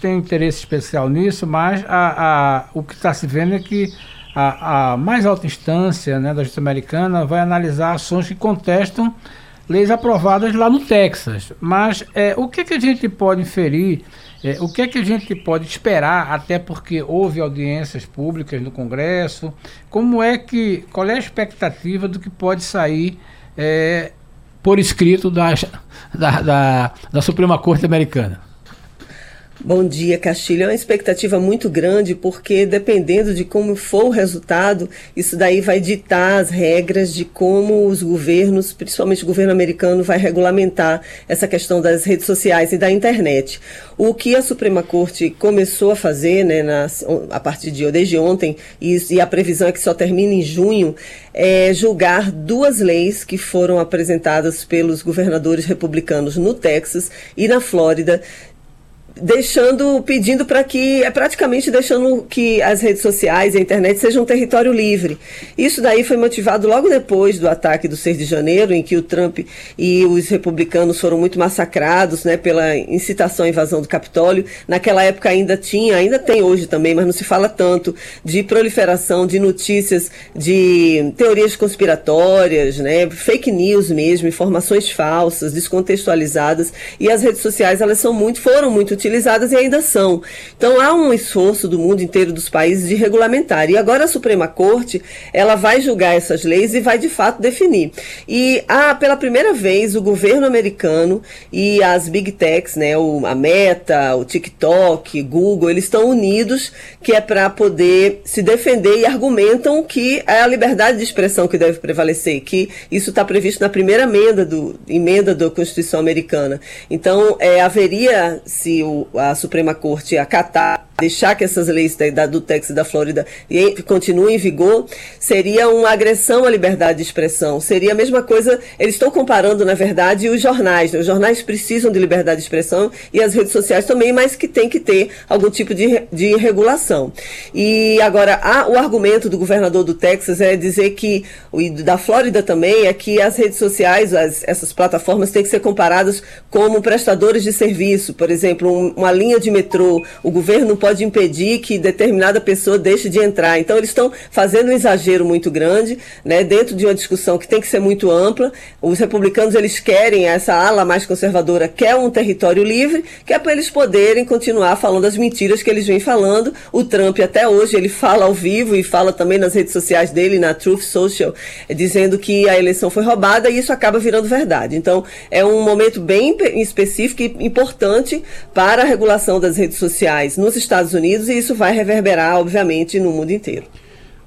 Tem interesse especial nisso, mas a, a, o que está se vendo é que a, a, mais alta instância né, da justiça americana vai analisar ações que contestam leis aprovadas lá no Texas. Mas é, o que, que a gente pode inferir é, o que que a gente pode esperar, até porque houve audiências públicas no Congresso? Como é que, qual é a expectativa do que pode sair é, por escrito da, da, da Suprema Corte Americana? Bom dia, Castilho. É uma expectativa muito grande, porque dependendo de como for o resultado, isso daí vai ditar as regras de como os governos, principalmente o governo americano, vai regulamentar essa questão das redes sociais e da internet. O que a Suprema Corte começou a fazer, né, nas, a partir de desde ontem, e, e a previsão é que só termine em junho, é julgar duas leis que foram apresentadas pelos governadores republicanos no Texas e na Flórida deixando, pedindo para que, é praticamente deixando que as redes sociais e a internet sejam um território livre. Isso daí foi motivado logo depois do ataque do 6 de janeiro, em que o Trump e os republicanos foram muito massacrados, né, pela incitação à invasão do Capitólio. Naquela época ainda tinha, ainda tem hoje também, mas não se fala tanto de proliferação de notícias, de teorias conspiratórias, né, fake news mesmo, informações falsas, descontextualizadas, e as redes sociais, elas são muito, foram muito utilizadas utilizadas e ainda são. Então há um esforço do mundo inteiro dos países de regulamentar. E agora a Suprema Corte ela vai julgar essas leis e vai de fato definir. E há, pela primeira vez o governo americano e as big techs, né, o, a Meta, o TikTok, Google, eles estão unidos, que é para poder se defender e argumentam que é a liberdade de expressão que deve prevalecer, que isso está previsto na primeira emenda do emenda da Constituição americana. Então, é, haveria se o, a Suprema Corte acatar deixar que essas leis da, do Texas e da Flórida continuem em vigor, seria uma agressão à liberdade de expressão. Seria a mesma coisa, eles estão comparando, na verdade, os jornais. Né? Os jornais precisam de liberdade de expressão e as redes sociais também, mas que tem que ter algum tipo de, de regulação. E agora, o argumento do governador do Texas é dizer que, e da Flórida também, é que as redes sociais, as, essas plataformas têm que ser comparadas como prestadores de serviço. Por exemplo, uma linha de metrô, o governo pode impedir que determinada pessoa deixe de entrar. Então, eles estão fazendo um exagero muito grande, né, dentro de uma discussão que tem que ser muito ampla. Os republicanos, eles querem, essa ala mais conservadora quer um território livre, que é para eles poderem continuar falando as mentiras que eles vêm falando. O Trump, até hoje, ele fala ao vivo e fala também nas redes sociais dele, na Truth Social, dizendo que a eleição foi roubada e isso acaba virando verdade. Então, é um momento bem específico e importante para a regulação das redes sociais nos Estados Estados Unidos e isso vai reverberar, obviamente, no mundo inteiro.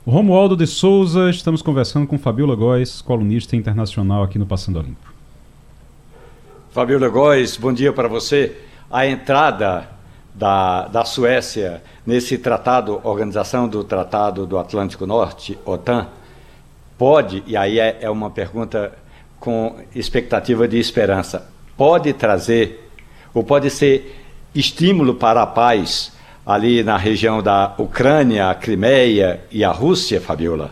Romualdo de Souza, estamos conversando com Fabiola Góes, colunista internacional aqui no Passando a Limpo. Fabiola Góes, bom dia para você. A entrada da, da Suécia nesse tratado, Organização do Tratado do Atlântico Norte, OTAN, pode, e aí é, é uma pergunta com expectativa de esperança, pode trazer, ou pode ser estímulo para a paz ali na região da Ucrânia, a Crimeia e a Rússia, Fabiola?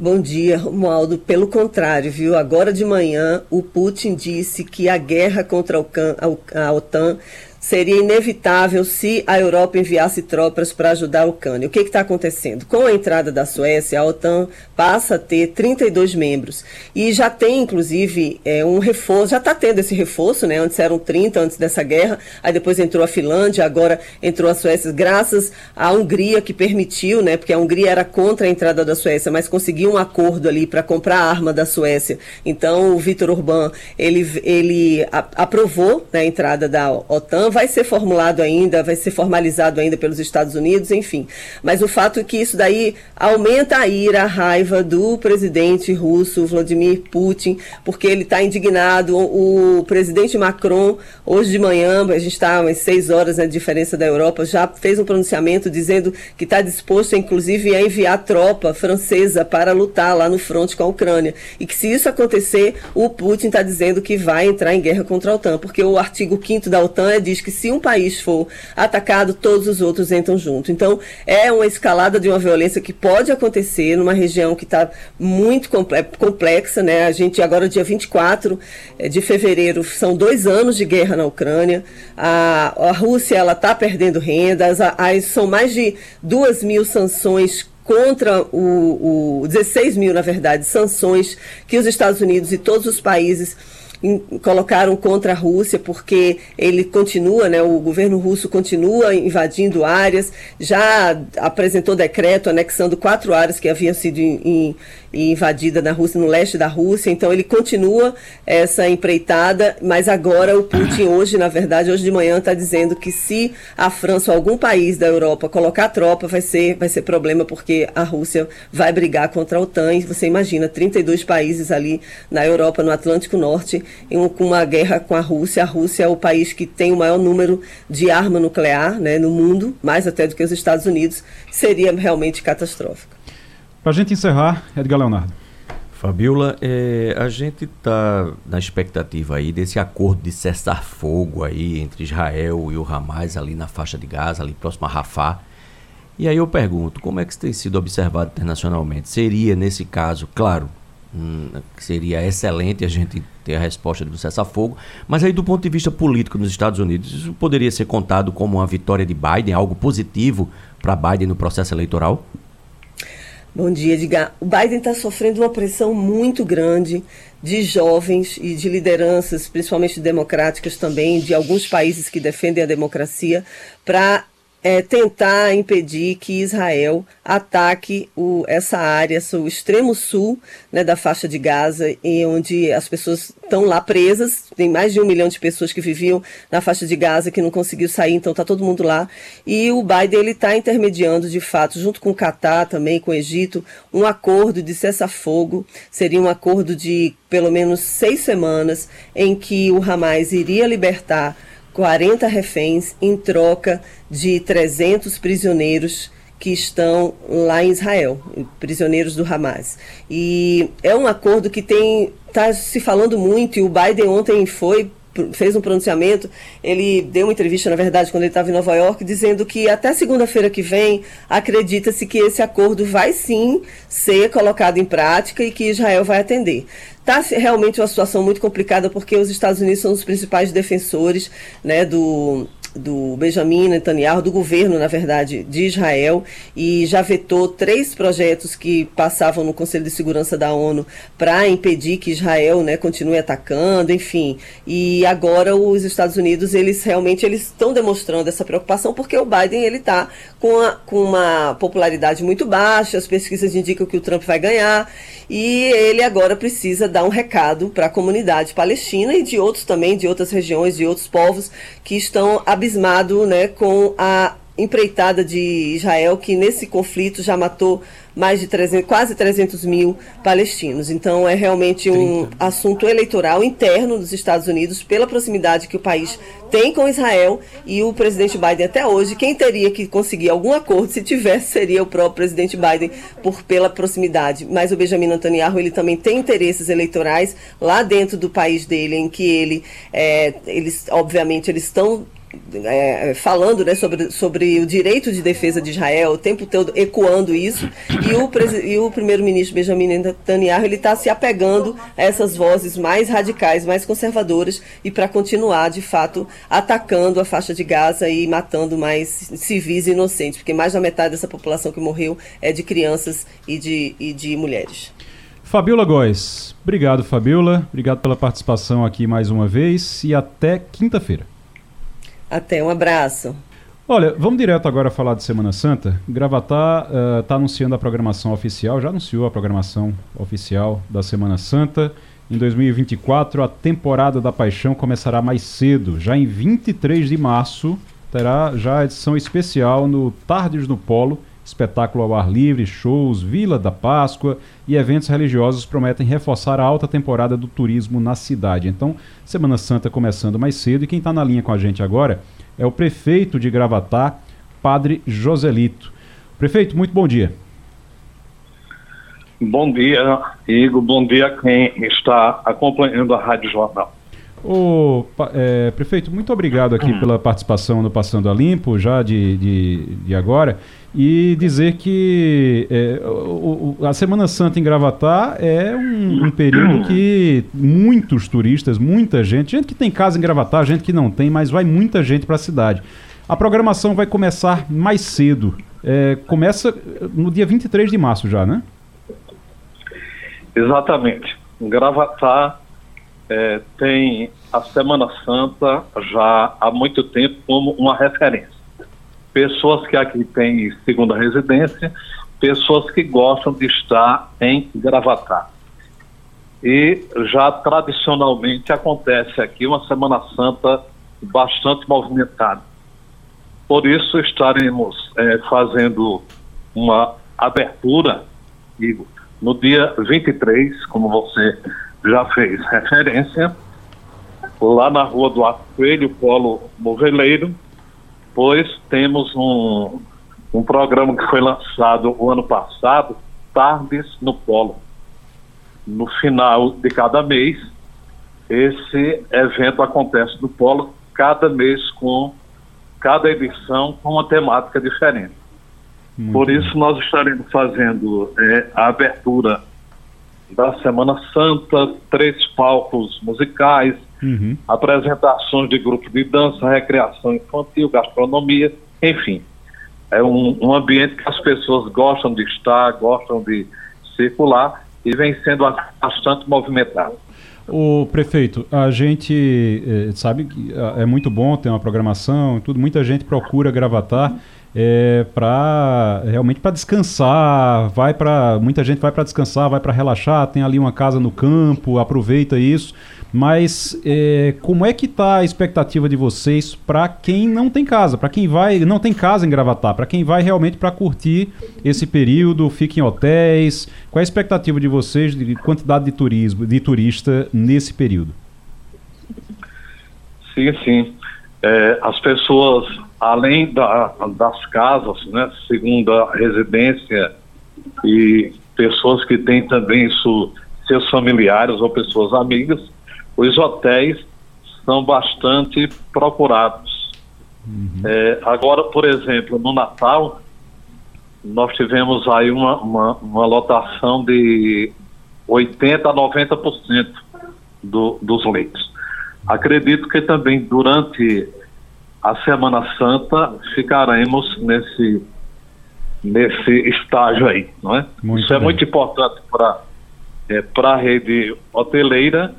Bom dia, Romualdo. Pelo contrário, viu? Agora de manhã, o Putin disse que a guerra contra a OTAN seria inevitável se a Europa enviasse tropas para ajudar a Ucrânia. O que está acontecendo? Com a entrada da Suécia, a OTAN passa a ter 32 membros e já tem, inclusive, é, um reforço, já está tendo esse reforço, né? Antes eram 30 antes dessa guerra, aí depois entrou a Finlândia, agora entrou a Suécia, graças à Hungria que permitiu, né? Porque a Hungria era contra a entrada da Suécia, mas conseguiu um acordo ali para comprar arma da Suécia. Então, o Vitor Orbán, ele, ele aprovou né, a entrada da OTAN vai ser formulado ainda, vai ser formalizado ainda pelos Estados Unidos, enfim. Mas o fato é que isso daí aumenta a ira, a raiva do presidente russo Vladimir Putin, porque ele está indignado. O, presidente Macron, hoje de manhã, a gente está umas seis horas na né, diferença da Europa, já fez um pronunciamento dizendo que está disposto, inclusive, a enviar tropa francesa para lutar lá no fronte com a Ucrânia. E que se isso acontecer, o Putin está dizendo que vai entrar em guerra contra a OTAN, porque o artigo 5 da OTAN diz que se um país for atacado, todos os outros entram junto. Então, é uma escalada de uma violência que pode acontecer numa região que está muito complexa, né? A gente agora, dia 24 eh, de fevereiro, são dois anos de guerra na Ucrânia. A, a Rússia, ela está perdendo rendas. As, são mais de duas mil sanções contra o, o 16 mil, na verdade, sanções que os Estados Unidos e todos os países colocaram contra a Rússia porque ele continua, né, o governo russo continua invadindo áreas, já apresentou decreto anexando quatro áreas que haviam sido in, in, invadidas na Rússia, no leste da Rússia, então ele continua essa empreitada, mas agora o Putin hoje, na verdade, hoje de manhã está dizendo que se a França ou algum país da Europa colocar tropa, vai ser, vai ser problema porque a Rússia vai brigar contra a OTAN e você imagina 32 países ali na Europa, no Atlântico Norte, com uma guerra com a Rússia. A Rússia é o país que tem o maior número de arma nuclear né, no mundo, mais até do que os Estados Unidos. Seria realmente catastrófico. Para a gente encerrar, Edgar Leonardo. Fabiola, é, a gente está na expectativa aí desse acordo de cessar fogo aí entre Israel e o Hamas ali na faixa de Gaza, ali próximo a Rafah. E aí eu pergunto, como é que isso tem sido observado internacionalmente? Seria, nesse caso, claro, hum, seria excelente a gente ter a resposta do cessar-fogo, mas aí do ponto de vista político nos Estados Unidos, isso poderia ser contado como uma vitória de Biden, algo positivo para Biden no processo eleitoral? Bom dia, Edgar. O Biden está sofrendo uma pressão muito grande de jovens e de lideranças, principalmente democráticas também, de alguns países que defendem a democracia, para é, tentar impedir que Israel ataque o, essa área, o extremo sul né, da faixa de Gaza, e onde as pessoas estão lá presas. Tem mais de um milhão de pessoas que viviam na faixa de Gaza que não conseguiu sair, então está todo mundo lá. E o Biden ele está intermediando, de fato, junto com o Catar, também com o Egito, um acordo de cessar-fogo. Seria um acordo de pelo menos seis semanas em que o Hamas iria libertar 40 reféns em troca de 300 prisioneiros que estão lá em Israel, prisioneiros do Hamas. E é um acordo que tem está se falando muito e o Biden ontem foi fez um pronunciamento, ele deu uma entrevista, na verdade, quando ele estava em Nova York, dizendo que até segunda-feira que vem acredita-se que esse acordo vai sim ser colocado em prática e que Israel vai atender. Está realmente uma situação muito complicada porque os Estados Unidos são os principais defensores né, do, do Benjamin Netanyahu, do governo, na verdade, de Israel, e já vetou três projetos que passavam no Conselho de Segurança da ONU para impedir que Israel né, continue atacando, enfim. E agora os Estados Unidos, eles realmente eles estão demonstrando essa preocupação porque o Biden ele está com, com uma popularidade muito baixa, as pesquisas indicam que o Trump vai ganhar, e ele agora precisa dar um recado para a comunidade palestina e de outros também, de outras regiões, de outros povos que estão abismados né, com a empreitada de Israel, que nesse conflito já matou mais de 300, quase 300 mil palestinos. Então é realmente um 30. assunto eleitoral interno dos Estados Unidos, pela proximidade que o país tem com Israel e o presidente Biden até hoje, quem teria que conseguir algum acordo, se tivesse, seria o próprio presidente Biden por pela proximidade. Mas o Benjamin Netanyahu ele também tem interesses eleitorais lá dentro do país dele, em que ele, é, eles, obviamente, eles estão é, falando né, sobre, sobre o direito de defesa de Israel, o tempo todo ecoando isso, e o, o primeiro-ministro Benjamin Netanyahu ele está se apegando a essas vozes mais radicais, mais conservadoras, e para continuar, de fato, atacando a faixa de Gaza e matando mais civis e inocentes, porque mais da metade dessa população que morreu é de crianças e de, e de mulheres. Fabiola Góes, obrigado Fabiola, obrigado pela participação aqui mais uma vez e até quinta-feira. Até, um abraço. Olha, vamos direto agora falar de Semana Santa. Gravatar está uh, anunciando a programação oficial, já anunciou a programação oficial da Semana Santa. Em 2024, a temporada da Paixão começará mais cedo. Já em 23 de março, terá já a edição especial no Tardes no Polo, espetáculo ao ar livre, shows, Vila da Páscoa e eventos religiosos prometem reforçar a alta temporada do turismo na cidade. Então, Semana Santa começando mais cedo e quem está na linha com a gente agora é o prefeito de Gravatá, Padre Joselito. Prefeito, muito bom dia. Bom dia, Igor. Bom dia a quem está acompanhando a Rádio Jornal. Ô, é, prefeito, muito obrigado aqui hum. pela participação no Passando a Limpo, já de, de, de agora, e dizer que é, o, o, a Semana Santa em Gravatar é um, um, período que muitos turistas, muita gente, gente que tem casa em Gravatar, gente que não tem, mas vai muita gente para a cidade. A programação vai começar mais cedo. É, começa no dia 23 de março já, né? Exatamente. Gravatar é, tem a Semana Santa já há muito tempo como uma referência. Pessoas que aqui têm segunda residência, pessoas que gostam de estar em Gravatar. E já tradicionalmente acontece aqui uma Semana Santa bastante movimentada. Por isso estaremos é, fazendo uma abertura, Igor, no dia 23, como você já fez referência, lá na rua do Coelho, Polo Moveleiro, pois temos um, um programa que foi lançado o ano passado, Tardes no Polo. No final de cada mês, esse evento acontece no Polo, cada mês com cada edição com uma temática diferente. Muito Por isso nós estaremos fazendo é, a abertura da Semana Santa, três palcos musicais, uhum. apresentações de grupo de dança, recreação infantil, gastronomia, enfim. é um, um ambiente que as pessoas gostam de estar, gostam de circular e vem sendo bastante movimentado. O prefeito, a gente eh, sabe que ah, é muito bom ter uma programação, tudo. Muita gente procura Gravatar é, para realmente para descansar, vai para muita gente vai para descansar, vai para relaxar, tem ali uma casa no campo, aproveita isso. Mas é, como é que está a expectativa de vocês para quem não tem casa, para quem vai não tem casa em Gravatar, para quem vai realmente para curtir esse período, fica em hotéis? Qual é a expectativa de vocês de quantidade de turismo, de turista nesse período? Sim, sim. É, as pessoas, além da, das casas, né, segunda residência e pessoas que têm também isso, seus familiares ou pessoas amigas, os hotéis são bastante procurados. Uhum. É, agora, por exemplo, no Natal, nós tivemos aí uma, uma, uma lotação de 80% a 90% do, dos leitos. Acredito que também durante a Semana Santa ficaremos nesse, nesse estágio aí, não é? Muito Isso é bem. é muito importante para é, a rede hoteleira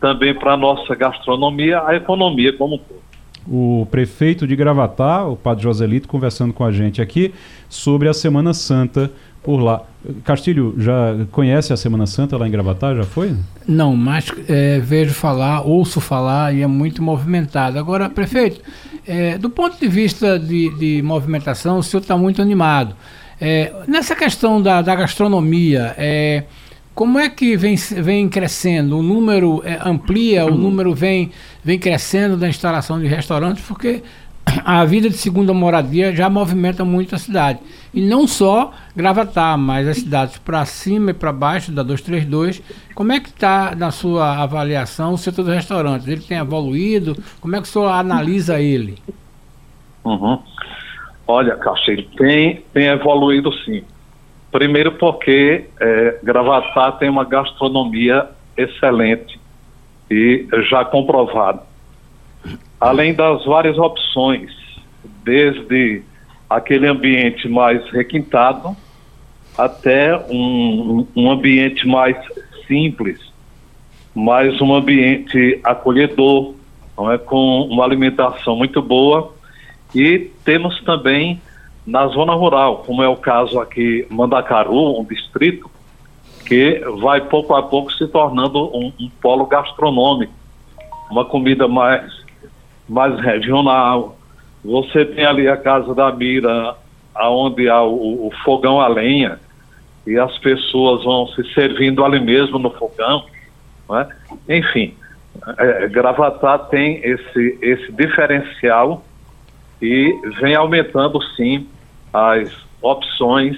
também para a nossa gastronomia, a economia como um todo. O prefeito de Gravatá, o padre Joselito, conversando com a gente aqui sobre a Semana Santa por lá. Castilho, já conhece a Semana Santa lá em Gravatá? Já foi? Não, mas é, vejo falar, ouço falar e é muito movimentado. Agora, prefeito, é, do ponto de vista de, de movimentação, o senhor está muito animado. É, nessa questão da, da gastronomia, é, como é que vem, vem crescendo? O número é, amplia, o número vem, vem crescendo da instalação de restaurantes, porque a vida de segunda moradia já movimenta muito a cidade. E não só Gravatar, mas as cidades para cima e para baixo da 232. Como é que está, na sua avaliação, o setor dos restaurantes? Ele tem evoluído? Como é que o senhor analisa ele? Uhum. Olha, Castilho, tem, tem evoluído sim. Primeiro porque é, Gravatar tem uma gastronomia excelente e já comprovada. Além das várias opções, desde aquele ambiente mais requintado até um, um ambiente mais simples, mais um ambiente acolhedor, não é? com uma alimentação muito boa. E temos também na zona rural, como é o caso aqui Mandacaru, um distrito que vai pouco a pouco se tornando um, um polo gastronômico, uma comida mais, mais regional. Você tem ali a Casa da Mira, onde há o, o fogão a lenha, e as pessoas vão se servindo ali mesmo no fogão. É? Enfim, é, Gravatar tem esse, esse diferencial e vem aumentando sim as opções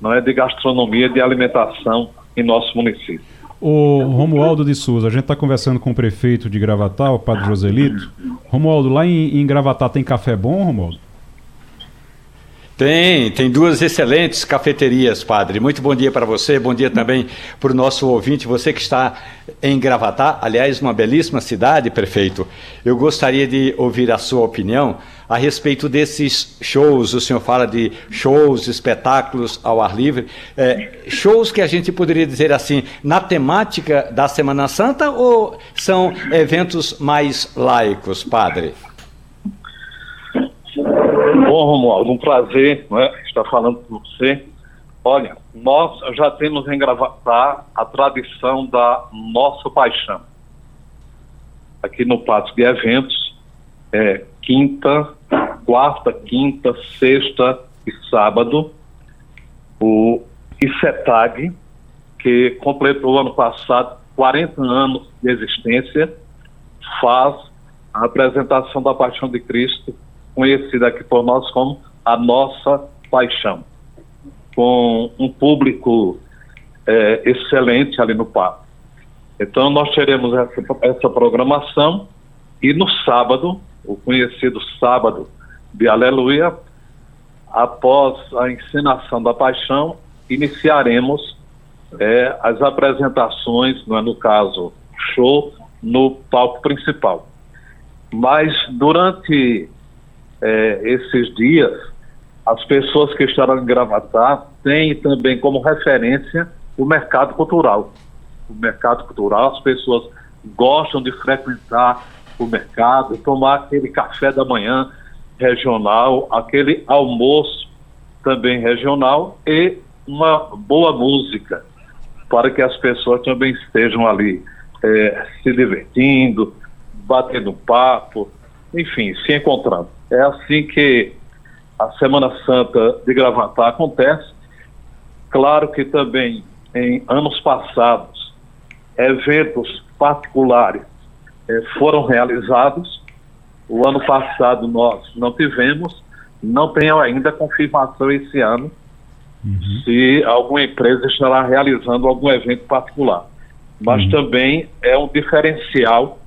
não é, de gastronomia, de alimentação em nosso município. O Romualdo de Souza, a gente está conversando com o prefeito de Gravatá, o padre Joselito. Romualdo, lá em, em Gravatá tem café bom, Romualdo? Tem, tem duas excelentes cafeterias, padre. Muito bom dia para você, bom dia também para o nosso ouvinte, você que está em Gravatá, aliás, uma belíssima cidade, prefeito. Eu gostaria de ouvir a sua opinião a respeito desses shows. O senhor fala de shows, espetáculos ao ar livre, é, shows que a gente poderia dizer assim, na temática da Semana Santa ou são eventos mais laicos, padre? Bom, Romualdo, um prazer né, estar falando com você. Olha, nós já temos em Gravatar a tradição da nossa paixão. Aqui no Pátio de Eventos, é, quinta, quarta, quinta, sexta e sábado, o ICETAG, que completou ano passado 40 anos de existência, faz a apresentação da Paixão de Cristo conhecida aqui por nós como a nossa paixão, com um público é, excelente ali no parque. Então nós teremos essa, essa programação e no sábado, o conhecido sábado de Aleluia, após a encenação da paixão, iniciaremos é, as apresentações, não é, no caso, show, no palco principal. Mas durante é, esses dias, as pessoas que estarão em Gravatar têm também como referência o mercado cultural. O mercado cultural, as pessoas gostam de frequentar o mercado, tomar aquele café da manhã regional, aquele almoço também regional e uma boa música para que as pessoas também estejam ali é, se divertindo, batendo papo, enfim, se encontrando. É assim que a Semana Santa de Gravatar acontece. Claro que também em anos passados, eventos particulares eh, foram realizados. O ano passado nós não tivemos, não tenho ainda confirmação esse ano uhum. se alguma empresa estará realizando algum evento particular. Mas uhum. também é um diferencial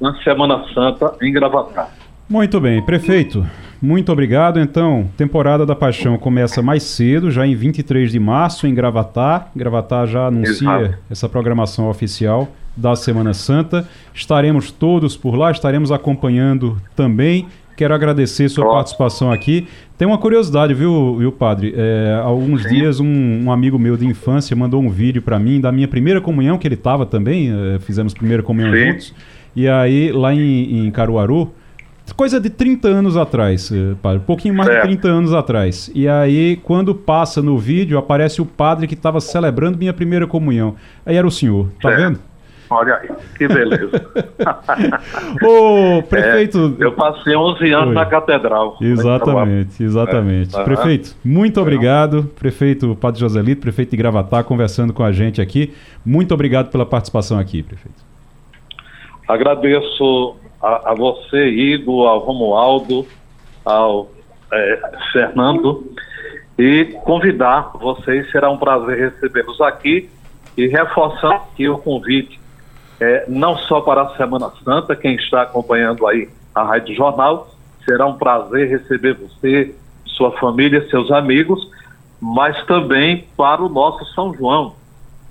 na Semana Santa em Gravatar. Muito bem, prefeito. Muito obrigado. Então, temporada da Paixão começa mais cedo, já em 23 de março, em Gravatar. Gravatar já anuncia Exato. essa programação oficial da Semana Santa. Estaremos todos por lá, estaremos acompanhando também. Quero agradecer sua participação aqui. Tem uma curiosidade, viu, viu padre? É, alguns Sim. dias, um, um, amigo meu de infância mandou um vídeo para mim da minha primeira comunhão, que ele estava também, é, fizemos primeira comunhão Sim. juntos. E aí, lá em, em Caruaru, coisa de 30 anos atrás, eh, padre, um pouquinho mais certo. de 30 anos atrás. E aí, quando passa no vídeo, aparece o padre que estava celebrando minha primeira comunhão. Aí era o senhor, tá certo. vendo? Olha aí, que beleza. Ô, prefeito. É, eu passei 11 anos Oi. na catedral. Exatamente, exatamente. É. Prefeito, muito obrigado. Prefeito Padre Joselito, prefeito de Gravatar, conversando com a gente aqui. Muito obrigado pela participação aqui, prefeito. Agradeço a, a você, Igor, ao Romualdo, ao é, Fernando, e convidar vocês. Será um prazer recebê-los aqui e reforçar aqui o convite, é, não só para a Semana Santa, quem está acompanhando aí a Rádio Jornal, será um prazer receber você, sua família, seus amigos, mas também para o nosso São João.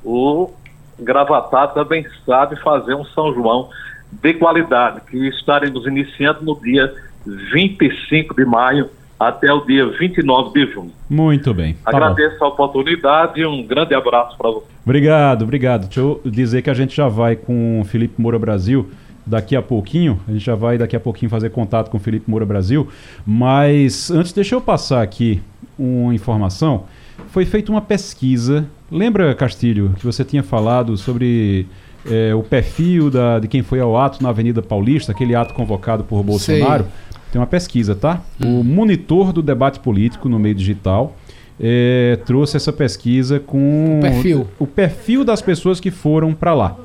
O Gravatar também sabe fazer um São João de qualidade, que estaremos iniciando no dia 25 de maio até o dia 29 de junho. Muito bem. Tá Agradeço bom. a oportunidade e um grande abraço para você. Obrigado, obrigado. Deixa eu dizer que a gente já vai com o Felipe Moura Brasil daqui a pouquinho. A gente já vai daqui a pouquinho fazer contato com o Felipe Moura Brasil. Mas antes, deixa eu passar aqui uma informação. Foi feita uma pesquisa. Lembra, Castilho, que você tinha falado sobre é, o perfil da, de quem foi ao ato na Avenida Paulista, aquele ato convocado por Bolsonaro. Sei. Tem uma pesquisa, tá? Hum. O monitor do debate político no meio digital é, trouxe essa pesquisa com o perfil, o perfil das pessoas que foram para lá.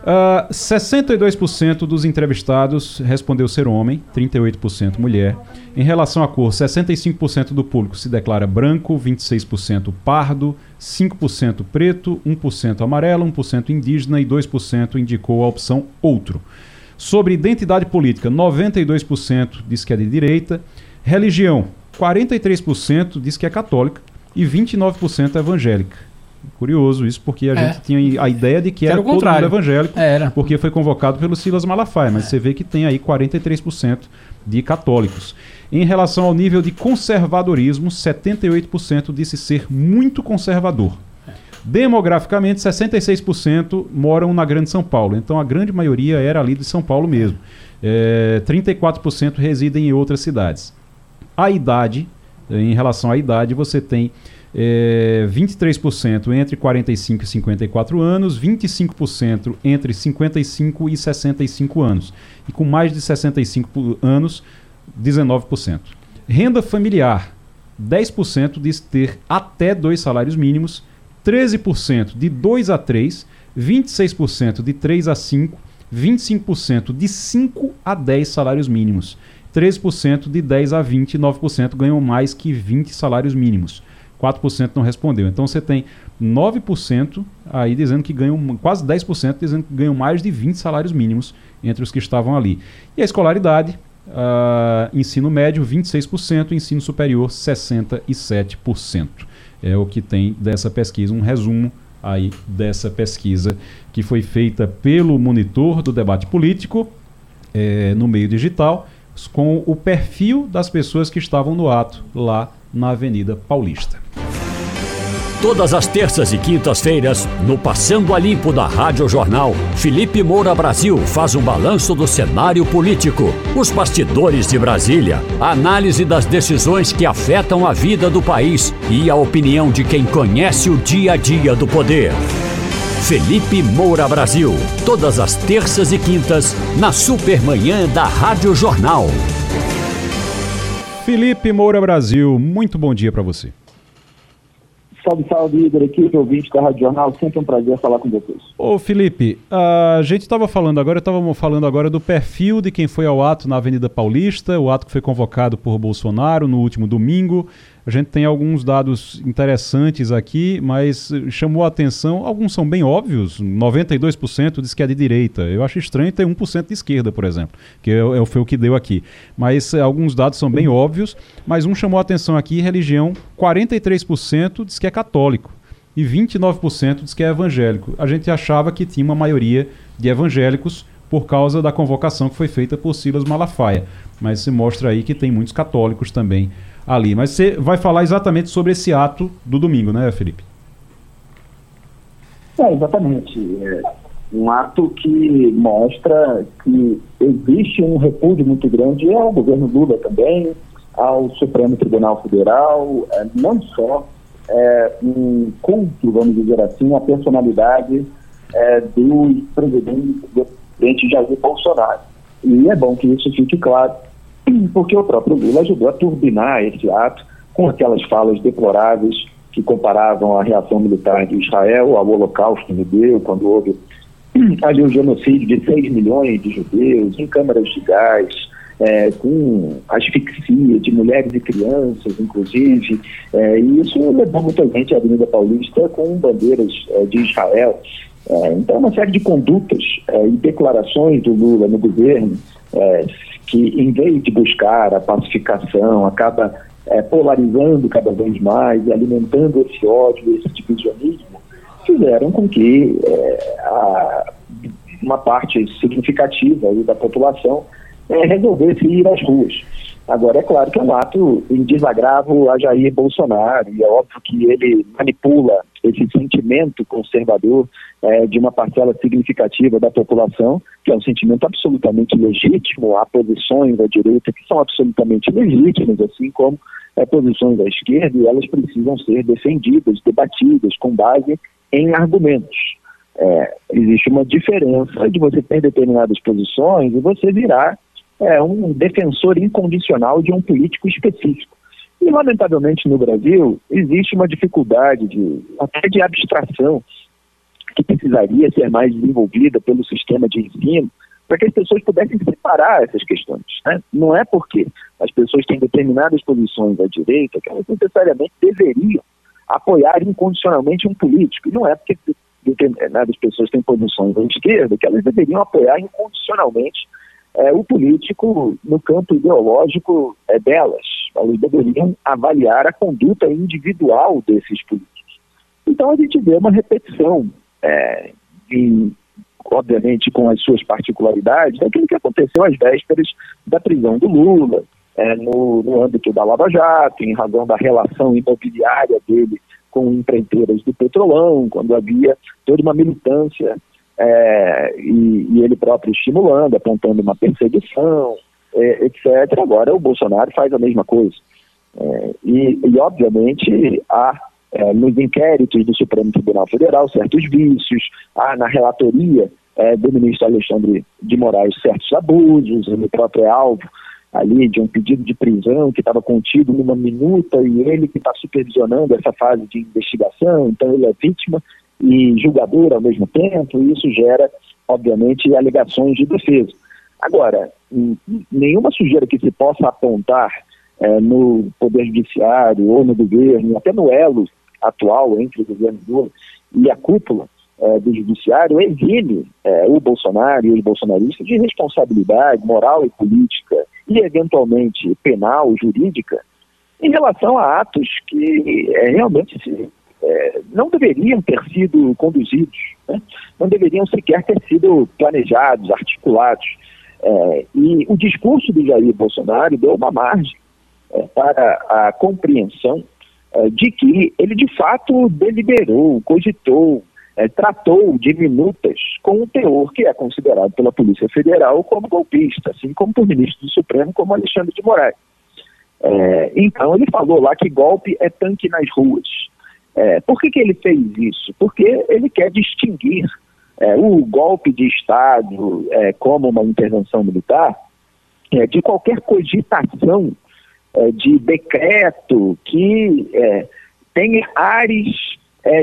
Uh, ah, 62% dos entrevistados respondeu ser homem, 38% mulher. Em relação à cor, 65% do público se declara branco, 26% pardo, 5% preto, 1% amarelo, 1% indígena e 2% indicou a opção outro. Sobre identidade política, 92% diz que é de direita. Religião, 43% diz que é católica e 29% é evangélica. Curioso isso, porque a é. gente tinha a ideia de que era, era todo mundo evangélico, era. porque foi convocado pelo Silas Malafaia, mas é. você vê que tem aí 43% de católicos. Em relação ao nível de conservadorismo, 78% disse ser muito conservador. Demograficamente, 66% moram na Grande São Paulo, então a grande maioria era ali de São Paulo mesmo. É, 34% residem em outras cidades. A idade, em relação à idade, você tem é, 23% entre 45 e 54 anos, 25% entre 55 e 65 anos. E com mais de 65 anos, 19%. Renda familiar, 10% diz ter até dois salários mínimos, 13% de 2 a 3, 26% de 3 a 5, 25% de 5 a 10 salários mínimos, 13% de 10 a 20 e 9% ganham mais que 20 salários mínimos. 4% não respondeu. Então você tem 9% aí dizendo que ganham, quase 10% dizendo que ganham mais de 20 salários mínimos entre os que estavam ali. E a escolaridade, uh, ensino médio 26%, ensino superior 67%. É o que tem dessa pesquisa, um resumo aí dessa pesquisa que foi feita pelo monitor do debate político é, no meio digital com o perfil das pessoas que estavam no ato lá na Avenida Paulista. Todas as terças e quintas-feiras, no Passando a Limpo da Rádio Jornal, Felipe Moura Brasil faz um balanço do cenário político, os bastidores de Brasília, a análise das decisões que afetam a vida do país e a opinião de quem conhece o dia a dia do poder. Felipe Moura Brasil, todas as terças e quintas, na Supermanhã da Rádio Jornal. Felipe Moura Brasil, muito bom dia para você. Salve, salve, Igor, equipe, ouvinte da Rádio Jornal, sempre um prazer falar com vocês. Ô Felipe, a gente estava falando agora, estávamos falando agora do perfil de quem foi ao ato na Avenida Paulista, o ato que foi convocado por Bolsonaro no último domingo. A gente tem alguns dados interessantes aqui, mas chamou a atenção, alguns são bem óbvios, 92% diz que é de direita. Eu acho estranho ter 1% de esquerda, por exemplo, que é, é, foi o que deu aqui. Mas eh, alguns dados são bem óbvios, mas um chamou a atenção aqui, religião, 43% diz que é católico e 29% diz que é evangélico. A gente achava que tinha uma maioria de evangélicos por causa da convocação que foi feita por Silas Malafaia, mas se mostra aí que tem muitos católicos também ali. Mas você vai falar exatamente sobre esse ato do domingo, né, Felipe? É, exatamente. É um ato que mostra que existe um repúdio muito grande ao governo Lula também, ao Supremo Tribunal Federal, é, não só é, um culto, vamos dizer assim, a personalidade é, do presidente, do presidente Jair Bolsonaro. E é bom que isso fique claro, porque o próprio Lula ajudou a turbinar esse ato com aquelas falas deploráveis que comparavam a reação militar de Israel ao holocausto judeu, quando houve ali o genocídio de 6 milhões de judeus em câmaras de gás, é, com asfixia de mulheres e crianças, inclusive, é, e isso levou muita gente à Avenida Paulista com bandeiras é, de Israel. É, então, uma série de condutas é, e declarações do Lula no governo é, que, em vez de buscar a pacificação, acaba é, polarizando cada vez mais e alimentando esse ódio, esse divisionismo, fizeram com que é, a, uma parte significativa da população é, resolvesse ir às ruas. Agora, é claro que é um ato em desagravo a Jair Bolsonaro, e é óbvio que ele manipula esse sentimento conservador é, de uma parcela significativa da população, que é um sentimento absolutamente legítimo, há posições da direita que são absolutamente legítimas, assim como é, posições da esquerda, e elas precisam ser defendidas, debatidas com base em argumentos. É, existe uma diferença de você ter determinadas posições e você virar é um defensor incondicional de um político específico. E, lamentavelmente, no Brasil, existe uma dificuldade de, até de abstração que precisaria ser mais desenvolvida pelo sistema de ensino para que as pessoas pudessem separar essas questões. Né? Não é porque as pessoas têm determinadas posições à direita que elas necessariamente deveriam apoiar incondicionalmente um político. E não é porque determinadas pessoas têm posições à esquerda que elas deveriam apoiar incondicionalmente é, o político no campo ideológico é, delas. Elas deveriam avaliar a conduta individual desses políticos. Então a gente vê uma repetição, é, obviamente com as suas particularidades, daquilo que aconteceu às vésperas da prisão do Lula, é, no, no âmbito da Lava Jato, em razão da relação imobiliária dele com empreiteiras do Petrolão, quando havia toda uma militância é, e, e, ele próprio estimulando, apontando uma perseguição, é, etc. Agora o Bolsonaro faz a mesma coisa. É, e, e, obviamente, há é, nos inquéritos do Supremo Tribunal Federal certos vícios, há na relatoria é, do ministro Alexandre de Moraes certos abusos, ele próprio é alvo ali de um pedido de prisão que estava contido numa minuta e ele que está supervisionando essa fase de investigação, então ele é vítima e julgador ao mesmo tempo, e isso gera, obviamente, alegações de defesa. Agora, nenhuma sujeira que se possa apontar é, no Poder Judiciário ou no governo, até no elo atual entre o governo Lula e a cúpula é, do Judiciário, exime é, o Bolsonaro e os bolsonaristas de responsabilidade moral e política e, eventualmente, penal, jurídica, em relação a atos que é, realmente se é, não deveriam ter sido conduzidos, né? não deveriam sequer ter sido planejados, articulados. É, e o discurso do Jair Bolsonaro deu uma margem é, para a compreensão é, de que ele de fato deliberou, cogitou, é, tratou de minutas com um teor que é considerado pela Polícia Federal como golpista, assim como por ministro do Supremo, como Alexandre de Moraes. É, então ele falou lá que golpe é tanque nas ruas. É, por que, que ele fez isso? Porque ele quer distinguir é, o golpe de Estado é, como uma intervenção militar é, de qualquer cogitação é, de decreto que é, tenha ares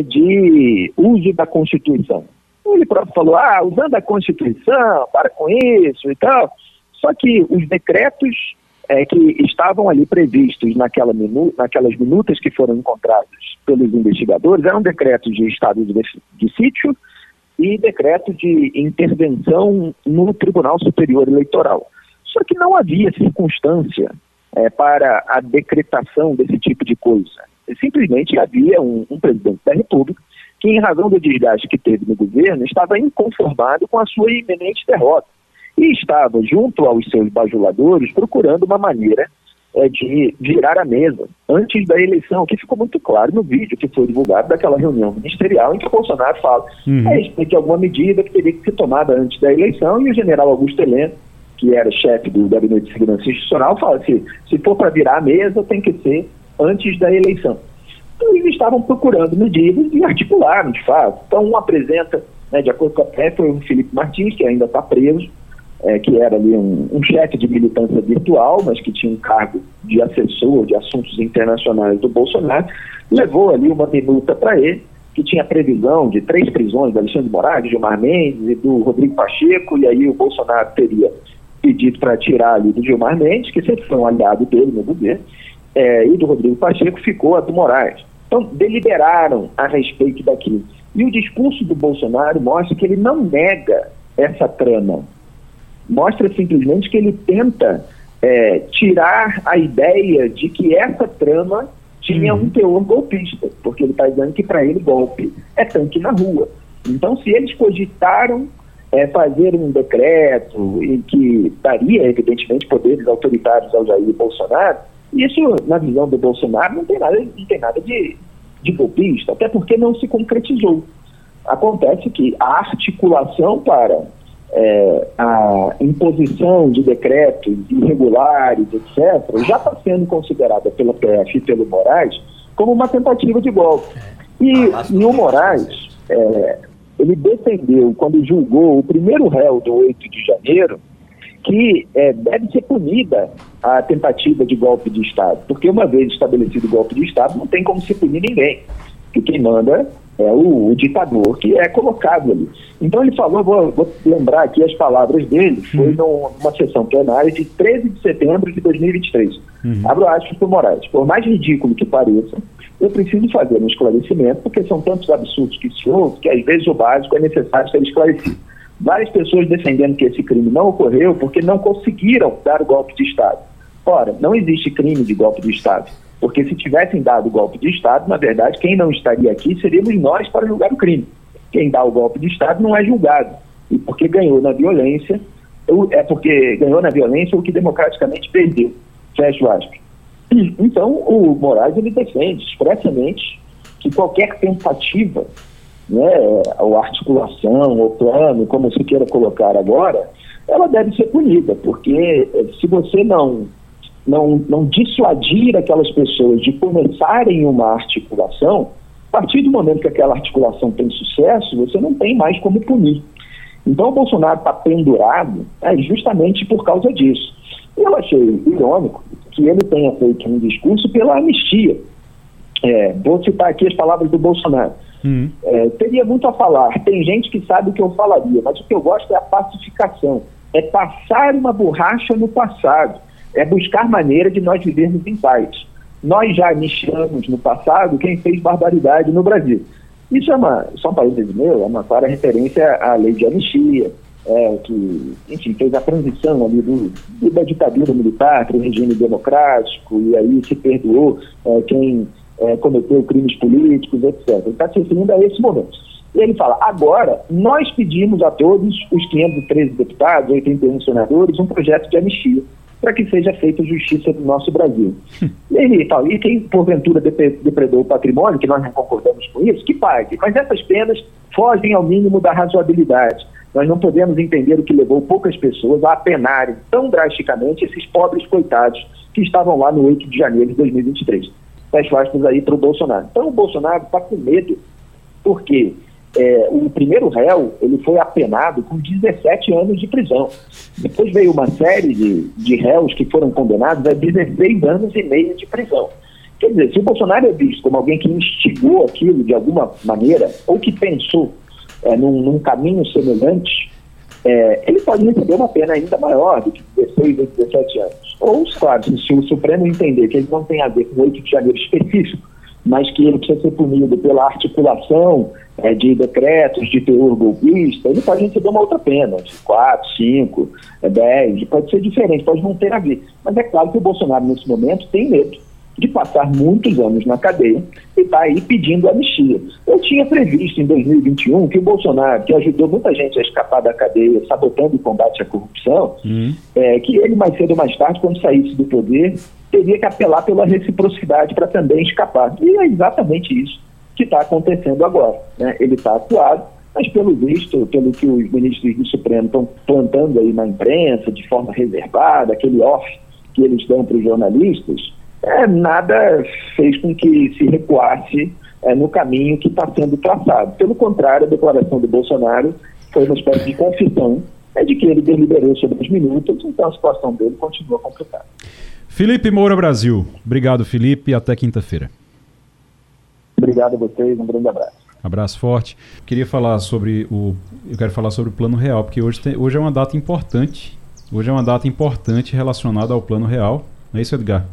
de uso da Constituição. Ele próprio falou, ah, usando a Constituição, para com isso e tal. Só que os decretos é, que estavam ali previstos naquela minu naquelas minutas que foram encontradas pelos investigadores eram decretos de estado de, de sítio e decreto de intervenção no Tribunal Superior Eleitoral. Só que não havia circunstância é, para a decretação desse tipo de coisa. Simplesmente havia um, um presidente da República que, em razão do desgaste que teve no governo, estava inconformado com a sua iminente derrota e estava, junto aos seus bajuladores, procurando uma maneira é, de virar a mesa antes da eleição, que ficou muito claro no vídeo que foi divulgado daquela reunião ministerial em que o Bolsonaro fala uhum. a respeito de alguma medida que teria que ser tomada antes da eleição e o general Augusto Heleno, que era chefe do Gabinete de Segurança Institucional, fala assim, se for para virar a mesa tem que ser antes da eleição. Então eles estavam procurando medidas e articularam, de fato. Então um apresenta, né, de acordo com a PF, foi o Felipe Martins, que ainda está preso, é, que era ali um, um chefe de militância virtual, mas que tinha um cargo de assessor de assuntos internacionais do Bolsonaro, levou ali uma minuta para ele, que tinha previsão de três prisões do Alexandre Moraes, de Gilmar Mendes e do Rodrigo Pacheco, e aí o Bolsonaro teria pedido para tirar ali do Gilmar Mendes, que sempre foi um aliado dele no governo, é, e do Rodrigo Pacheco ficou a do Moraes. Então, deliberaram a respeito daquilo. E o discurso do Bolsonaro mostra que ele não nega essa trama, mostra simplesmente que ele tenta é, tirar a ideia de que essa trama tinha um teor golpista, porque ele está dizendo que para ele golpe é tanque na rua. Então, se eles cogitaram é, fazer um decreto e que daria, evidentemente, poderes autoritários ao Jair Bolsonaro, isso, na visão do Bolsonaro, não tem nada, não tem nada de, de golpista, até porque não se concretizou. Acontece que a articulação para é, a imposição de decretos irregulares, etc., já está sendo considerada pela PF e pelo Moraes como uma tentativa de golpe. E, e o Moraes, é, ele defendeu, quando julgou o primeiro réu do 8 de janeiro, que é, deve ser punida a tentativa de golpe de Estado, porque uma vez estabelecido o golpe de Estado, não tem como se punir ninguém, que quem manda é o, o, ditador que é colocado ali. Então ele falou, vou, vou lembrar aqui as palavras dele, foi uhum. numa sessão plenária de 13 de setembro de 2023. Uhum. Abro aspas para Moraes. Por mais ridículo que pareça, eu preciso fazer um esclarecimento, porque são tantos absurdos que se ouvem que às vezes o básico é necessário ser esclarecido. Várias pessoas defendendo que esse crime não ocorreu porque não conseguiram dar o golpe de Estado. Ora, não existe crime de golpe de Estado. Porque se tivessem dado o golpe de Estado, na verdade, quem não estaria aqui seríamos nós para julgar o crime. Quem dá o golpe de Estado não é julgado. E porque ganhou na violência, é porque ganhou na violência o que democraticamente perdeu. Fecha aspas. Então, o Moraes ele defende expressamente que qualquer tentativa, né, ou articulação, ou plano, como se queira colocar agora, ela deve ser punida, porque eh, se você não não, não dissuadir aquelas pessoas de começarem uma articulação, a partir do momento que aquela articulação tem sucesso, você não tem mais como punir. Então o Bolsonaro está pendurado é, justamente por causa disso. Eu achei irônico que ele tenha feito um discurso pela anistia. É, vou citar aqui as palavras do Bolsonaro. Hum. É, teria muito a falar. Tem gente que sabe o que eu falaria, mas o que eu gosto é a pacificação. É passar uma borracha no passado é buscar maneira de nós vivermos em paz. Nós já anistiamos no passado quem fez barbaridade no Brasil. Isso é uma, só um país meu, é uma clara referência à lei de anistia, é, que, enfim, fez a transição ali do, do da ditadura militar para o regime democrático, e aí se perdoou é, quem é, cometeu crimes políticos, etc. Ele está se referindo a esse momento. E ele fala: agora, nós pedimos a todos os 513 deputados, 81 senadores, um projeto de anistia para que seja feita justiça no nosso Brasil. e ele fala: e quem porventura depredou o patrimônio, que nós não concordamos com isso, que pague. Mas essas penas fogem ao mínimo da razoabilidade. Nós não podemos entender o que levou poucas pessoas a apenarem tão drasticamente esses pobres coitados que estavam lá no 8 de janeiro de 2023. Fecha aspas aí para o Bolsonaro. Então o Bolsonaro está com medo, porque é, o primeiro réu ele foi apenado com 17 anos de prisão. Depois veio uma série de, de réus que foram condenados a 16 anos e meio de prisão. Quer dizer, se o Bolsonaro é visto como alguém que instigou aquilo de alguma maneira, ou que pensou é, num, num, caminho semelhante, é, ele pode receber uma pena ainda maior do que 16 ou 17 anos. Ou, claro, se o Supremo entender que ele não tem a ver com o 8 de janeiro específico, mas que ele precisa ser punido pela articulação é, de decretos de teor golpista, ele pode receber uma outra pena, de 4, 5, 10, pode ser diferente, pode não ter a ver. Mas é claro que o Bolsonaro, nesse momento, tem medo de passar muitos anos na cadeia e está aí pedindo anistia. Eu tinha previsto em 2021 que o Bolsonaro, que ajudou muita gente a escapar da cadeia, sabotando o combate à corrupção, uhum. é, que ele mais cedo ou mais tarde, quando saísse do poder, teria que apelar pela reciprocidade para também escapar. E é exatamente isso que está acontecendo agora. Né? Ele está atuado, mas pelo visto, pelo que os ministros do Supremo estão plantando aí na imprensa, de forma reservada, aquele off que eles dão para os jornalistas, é, nada fez com que se recuasse é, no caminho que está sendo traçado. Pelo contrário, a declaração do Bolsonaro foi uma espécie de confissão é de que ele deliberou sobre os minutos, então a situação dele continua complicada. Felipe Moura Brasil. Obrigado, Felipe, e até quinta-feira. Obrigado a vocês, um grande abraço. Abraço forte. Queria falar sobre o. Eu quero falar sobre o plano real, porque hoje, tem, hoje é uma data importante. Hoje é uma data importante relacionada ao plano real. Não é isso, Edgar?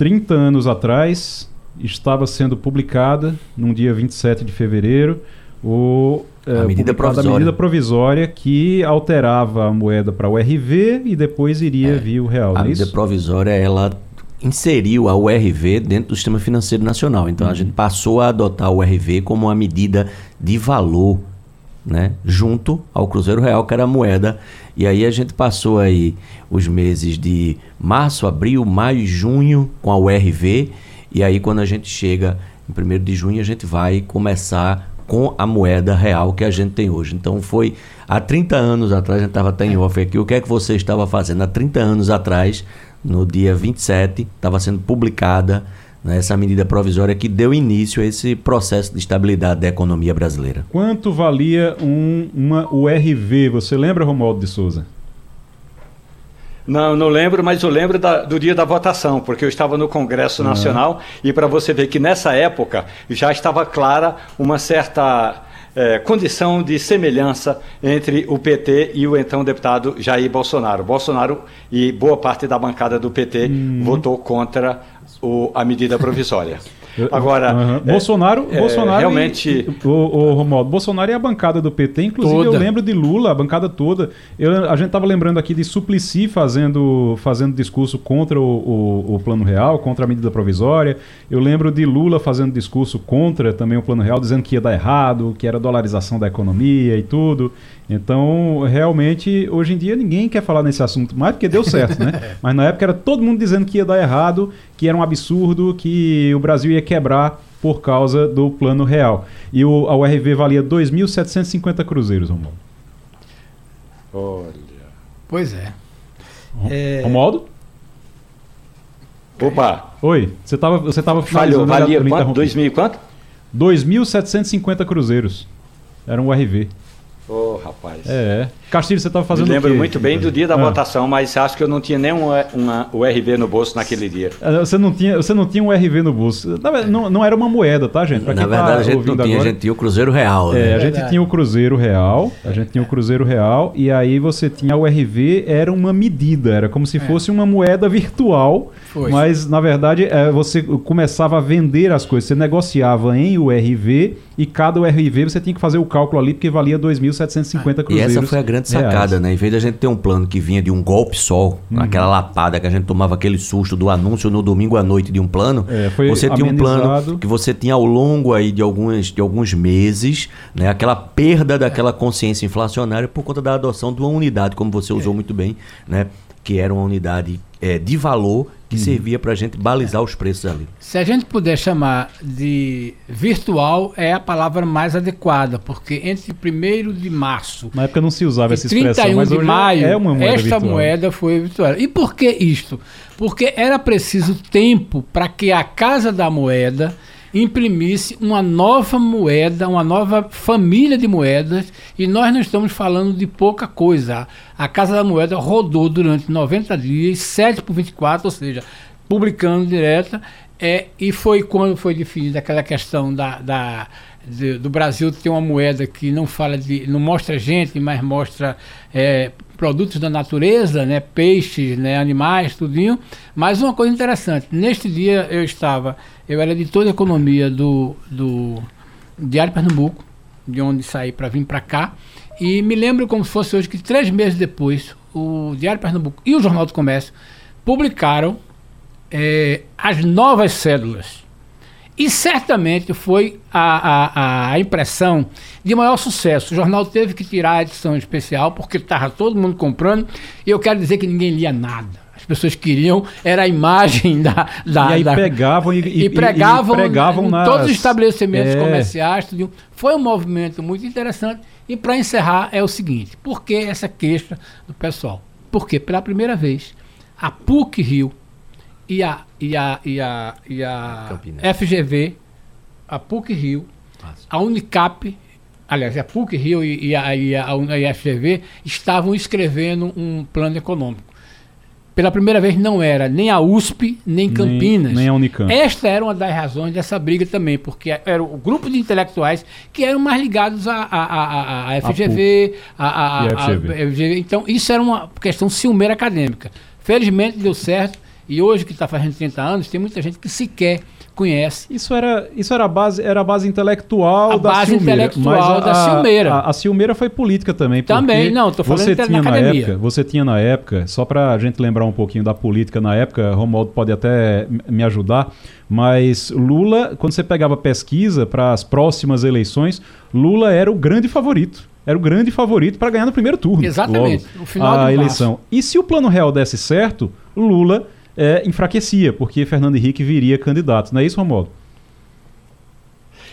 30 anos atrás, estava sendo publicada, num dia 27 de fevereiro, o, a, é, medida provisória. a medida provisória que alterava a moeda para o RV e depois iria é, vir o real. A é medida provisória, ela inseriu a URV dentro do sistema financeiro nacional. Então uhum. a gente passou a adotar o URV como uma medida de valor, né, junto ao Cruzeiro Real, que era a moeda. E aí a gente passou aí os meses de março, abril, maio junho com a URV. E aí quando a gente chega em 1 de junho, a gente vai começar com a moeda real que a gente tem hoje. Então foi há 30 anos atrás, a gente estava até em off aqui, o que é que você estava fazendo? Há 30 anos atrás, no dia 27, estava sendo publicada né, essa medida provisória que deu início a esse processo de estabilidade da economia brasileira. Quanto valia um, uma URV? Você lembra, Romualdo de Souza? Não, não lembro, mas eu lembro da, do dia da votação, porque eu estava no Congresso Nacional e para você ver que nessa época já estava clara uma certa é, condição de semelhança entre o PT e o então deputado Jair Bolsonaro. Bolsonaro e boa parte da bancada do PT uhum. votou contra o, a medida provisória. Agora, uhum. é, Bolsonaro, é, Bolsonaro realmente e, o, o Romualdo, Bolsonaro e a bancada do PT, inclusive toda. eu lembro de Lula, a bancada toda. Eu, a gente estava lembrando aqui de Suplicy fazendo, fazendo discurso contra o, o, o, plano real, contra a medida provisória. Eu lembro de Lula fazendo discurso contra também o plano real, dizendo que ia dar errado, que era dolarização da economia e tudo. Então, realmente, hoje em dia ninguém quer falar nesse assunto mais porque deu certo, né? Mas na época era todo mundo dizendo que ia dar errado, que era um absurdo, que o Brasil ia quebrar por causa do plano real. E o, a URV valia 2.750 cruzeiros, Romualdo. Olha. Pois é. é... Romualdo? Opa! Oi, você estava você tava Falhou, valia quanto? 2.000 e quanto? 2.750 cruzeiros. Era um URV. Ô, oh, rapaz. É. Castilho, você estava fazendo Me lembro muito bem do dia da ah. votação, mas acho que eu não tinha nem um, uma, URV no bolso naquele dia. É, você não tinha, você não tinha um URV no bolso. Não, não era uma moeda, tá, gente? Pra Na verdade, tá a gente não tinha, agora, a gente tinha o Cruzeiro Real. Né? É, a gente tinha o Cruzeiro Real, a gente tinha o Cruzeiro Real, e aí você tinha o URV, era uma medida, era como se é. fosse uma moeda virtual, Foi. mas na verdade é, você começava a vender as coisas, você negociava em URV e cada URV você tinha que fazer o cálculo ali porque valia 2.750. 50 E cruzeiros. essa foi a grande sacada, reais. né? Em vez de a gente ter um plano que vinha de um golpe só, Uhum. aquela lapada que a gente tomava aquele susto do anúncio no domingo à noite de um plano, É, você tinha um plano que você tinha ao longo aí de alguns, de alguns meses, né? Aquela perda daquela consciência inflacionária por conta da adoção de uma unidade, como você usou muito bem, né? Que era uma unidade é, de valor que Uhum. servia para a gente balizar os preços ali. Se a gente puder chamar de virtual, é a palavra mais adequada, porque entre 1 de março Na época não se usava essa expressão, 31 mas de hoje maio, é uma moeda esta virtual. moeda foi virtual. E por que isto? Porque era preciso tempo para que a Casa da Moeda imprimisse uma nova moeda, uma nova família de moedas, e nós não estamos falando de pouca coisa. A Casa da Moeda rodou durante 90 dias, 7 por 24, ou seja, publicando direta, é, e foi quando foi definida aquela questão da, da- de- do Brasil ter uma moeda que não fala de. não mostra gente, mas mostra é, produtos da natureza, né, peixes, né, animais, tudinho. Mas uma coisa interessante, neste dia eu estava, eu era editor de economia do, do Diário Pernambuco, de onde saí para vir para cá, e me lembro como se fosse hoje que três meses depois, o Diário Pernambuco e o Jornal do Comércio publicaram eh, as novas cédulas. E certamente foi a, a, a impressão de maior sucesso. O jornal teve que tirar a edição especial porque estava todo mundo comprando. E eu quero dizer que ninguém lia nada. As pessoas queriam, era a imagem da. da E aí da- pegavam e, e, pregavam, pregavam em nas... todos os estabelecimentos É. comerciais. Tudo. Foi um movimento muito interessante. E para encerrar, é o seguinte: por que essa queixa do pessoal? Porque pela primeira vez, a PUC Rio e a, e a, e a, e a Campinas. FGV, a PUC Rio, a Unicap, aliás, a PUC Rio e, e a, e a, e a FGV estavam escrevendo um plano econômico. Pela primeira vez não era nem a USP, nem Campinas. nem a Unicamp. Esta era uma das razões dessa briga também, porque era o grupo de intelectuais que eram mais ligados à à- à- à FGV, a à FGV. Então, isso era uma questão ciumeira acadêmica. Felizmente deu certo, e hoje que está fazendo 30 anos, tem muita gente que sequer conhece Isso era, isso era a base, era a base intelectual A da base Silmeira. intelectual a, da Silmeira. A, a Silmeira foi política também. Também, não, tô falando você tinha na época, Você tinha na época, só pra gente lembrar um pouquinho da política na época, Romualdo pode até me ajudar, mas Lula, quando você pegava pesquisa para as próximas eleições, Lula era o grande favorito. Era o grande favorito para ganhar no primeiro turno. Exatamente, logo, no final a eleição. E se o plano real desse certo, Lula é, enfraquecia, porque Fernando Henrique viria candidato. Não é isso, Romualdo?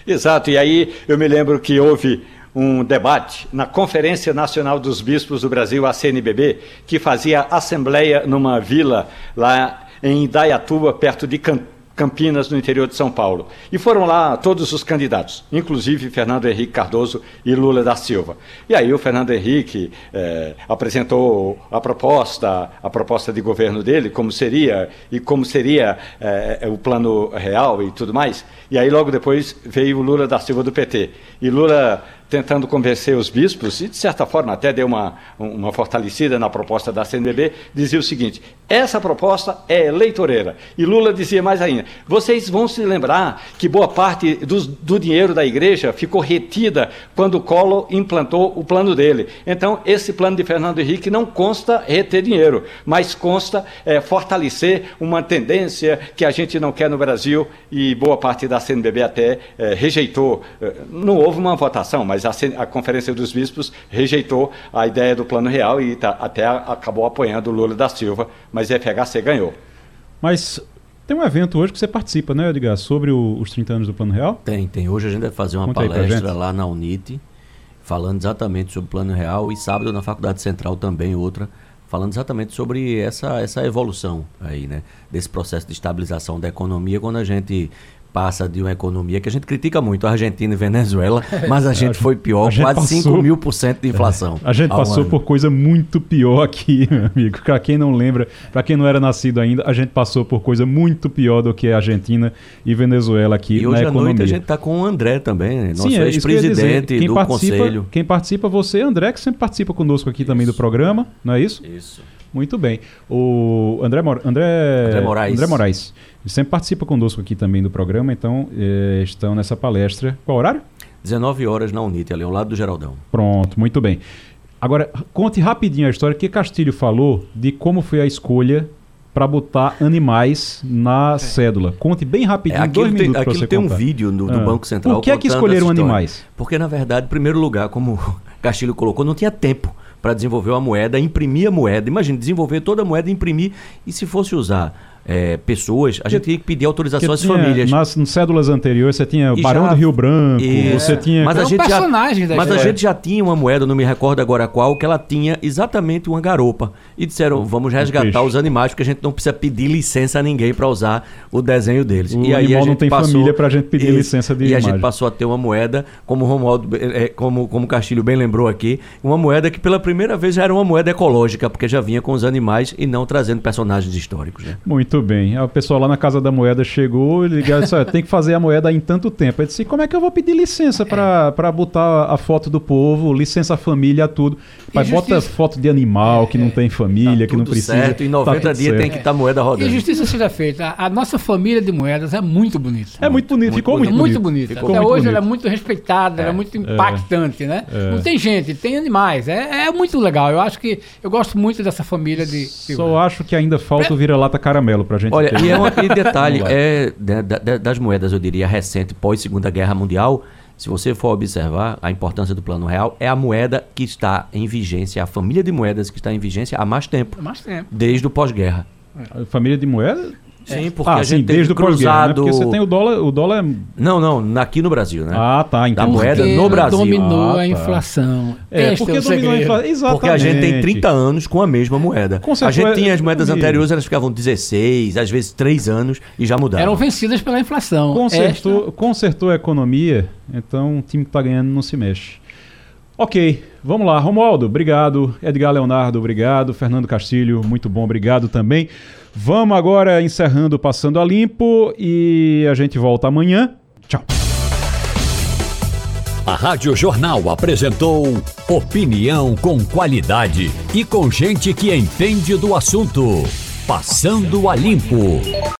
Exato, e aí eu me lembro que houve um debate na Conferência Nacional dos Bispos do Brasil, a CNBB, que fazia assembleia numa vila lá em Indaiatuba, perto de Cam- Campinas, no interior de São Paulo. E foram lá todos os candidatos, inclusive Fernando Henrique Cardoso e Lula da Silva. E aí o Fernando Henrique eh, apresentou a proposta, a proposta de governo dele, como seria e como seria eh, o plano real e tudo mais. E aí logo depois veio o Lula da Silva do PT. E Lula tentando convencer os bispos, e de certa forma até deu uma, uma fortalecida na proposta da CNBB, dizia o seguinte: essa proposta é eleitoreira. E Lula dizia mais ainda: vocês vão se lembrar que boa parte dos- do dinheiro da igreja ficou retida quando o Collor implantou o plano dele. Então, esse plano de Fernando Henrique não consta reter dinheiro, mas consta eh, fortalecer uma tendência que a gente não quer no Brasil e boa parte da CNBB até eh, rejeitou. Eh, não houve uma votação, mas a, CN a Conferência dos Bispos rejeitou a ideia do plano real e tá- até a- acabou apoiando o Lula da Silva, mas FHC ganhou. Mas tem um evento hoje que você participa, né, Edgar, sobre o- os 30 anos do Plano Real? Tem, tem. Hoje a gente vai fazer uma Conta palestra lá na Unite, falando exatamente sobre o Plano Real, e sábado na Faculdade Central também outra, falando exatamente sobre essa, essa evolução aí, né? Desse processo de estabilização da economia, quando a gente passa de uma economia que a gente critica muito, a Argentina e Venezuela, mas a gente foi pior, gente quase passou- 5 mil por cento de inflação. A gente passou ano. por coisa muito pior aqui, meu amigo. Pra quem não lembra, pra quem não era nascido ainda, a gente passou por coisa muito pior do que a Argentina e Venezuela aqui E na hoje à economia. noite a gente está com o André também, né? nosso é isso ex-presidente do participa, Conselho. Quem participa, você, André, que sempre participa conosco aqui também do programa, não é isso? Isso. Muito bem. O André, Mor André... André Moraes. André Moraes. Ele sempre participa conosco aqui também do programa, então eh, estão nessa palestra. Qual horário? 19 horas na Unite, ali ao lado do Geraldão. Pronto, muito bem. Agora, conte rapidinho a história que Castilho falou de como foi a escolha para botar animais na cédula. Conte bem rapidinho, É, dois aquilo tem, minutos para aquilo você tem um contar. vídeo no, do Ah. Banco Central. Por que é que escolheram animais? Porque, na verdade, em primeiro lugar, como o Castilho colocou, não tinha tempo para desenvolver uma moeda, imprimir a moeda. Imagine, desenvolver toda a moeda, imprimir. E se fosse usar eh, pessoas, a gente tinha que pedir autorização Porque às tinha- famílias. Nas, nas cédulas anteriores você tinha o E Barão já- do Rio Branco, Isso. você tinha... Mas a gente já, personagens da mas a gente já tinha uma moeda, não me recordo agora qual, que ela tinha exatamente uma garopa. E disseram, vamos resgatar os animais, porque a gente não precisa pedir licença a ninguém para usar o desenho deles. O e aí animal a não gente tem passou, família pra gente pedir licença de E a imagem. gente passou a ter uma moeda, como o Romualdo, eh, como, como o Castilho bem lembrou aqui, uma moeda que pela primeira vez já era uma moeda ecológica, porque já vinha com os animais e não trazendo personagens históricos. Né? Muito bem. Aí o pessoal lá na Casa da Moeda chegou e disse, "Olha, tem que fazer a moeda em tanto tempo. Eu disse, como é que eu vou pedir licença para botar a foto do povo, licença família, tudo? Pai, E bota justiça- foto de animal que não tem família, que não precisa. certo, em Tá 90 tudo dias certo. tem que estar a moeda E rodando. justiça seja feita. A, a nossa família de moedas é muito bonita. É muito bonito, ficou muito, É muito bonita. Ficou Até muito hoje bonito. ela é muito respeitada, ela é muito impactante, né? Não tem gente, tem animais. É, é muito legal. Eu acho que eu gosto muito dessa família de. Só acho que ainda falta o vira-lata caramelo pra gente Olha, ter. e, é e detalhe, é, da- da- das moedas, eu diria, recente, pós-Segunda Guerra Mundial, se você for observar a importância do Plano Real, é a moeda que está em vigência, a família de moedas que está em vigência há mais tempo, Há mais tempo. desde o pós-guerra. A Família de moeda? Sim, porque ah, a sim, gente desde teve o né? cruzado... Porque você tem o dólar, o dólar é... Não, não, aqui no Brasil, né? Ah, tá, da entendi. moeda Porque no Brasil. dominou Ah, tá. a inflação. É, Este porque o dominou a segredo. inflação. Exatamente. Porque a gente tem 30 anos com a mesma moeda. Consertou a gente é- tinha as moedas anteriores, elas ficavam 16, às vezes 3 anos e já mudaram. Eram vencidas pela inflação. Consertou, consertou a economia, então o time que tá ganhando não se mexe. Ok, vamos lá. Romualdo, obrigado. Edgar Leonardo, obrigado. Fernando Castilho, muito bom, obrigado também. Vamos agora encerrando Passando a Limpo e a gente volta amanhã. Tchau. A Rádio Jornal apresentou opinião com qualidade e com gente que entende do assunto. Passando a Limpo.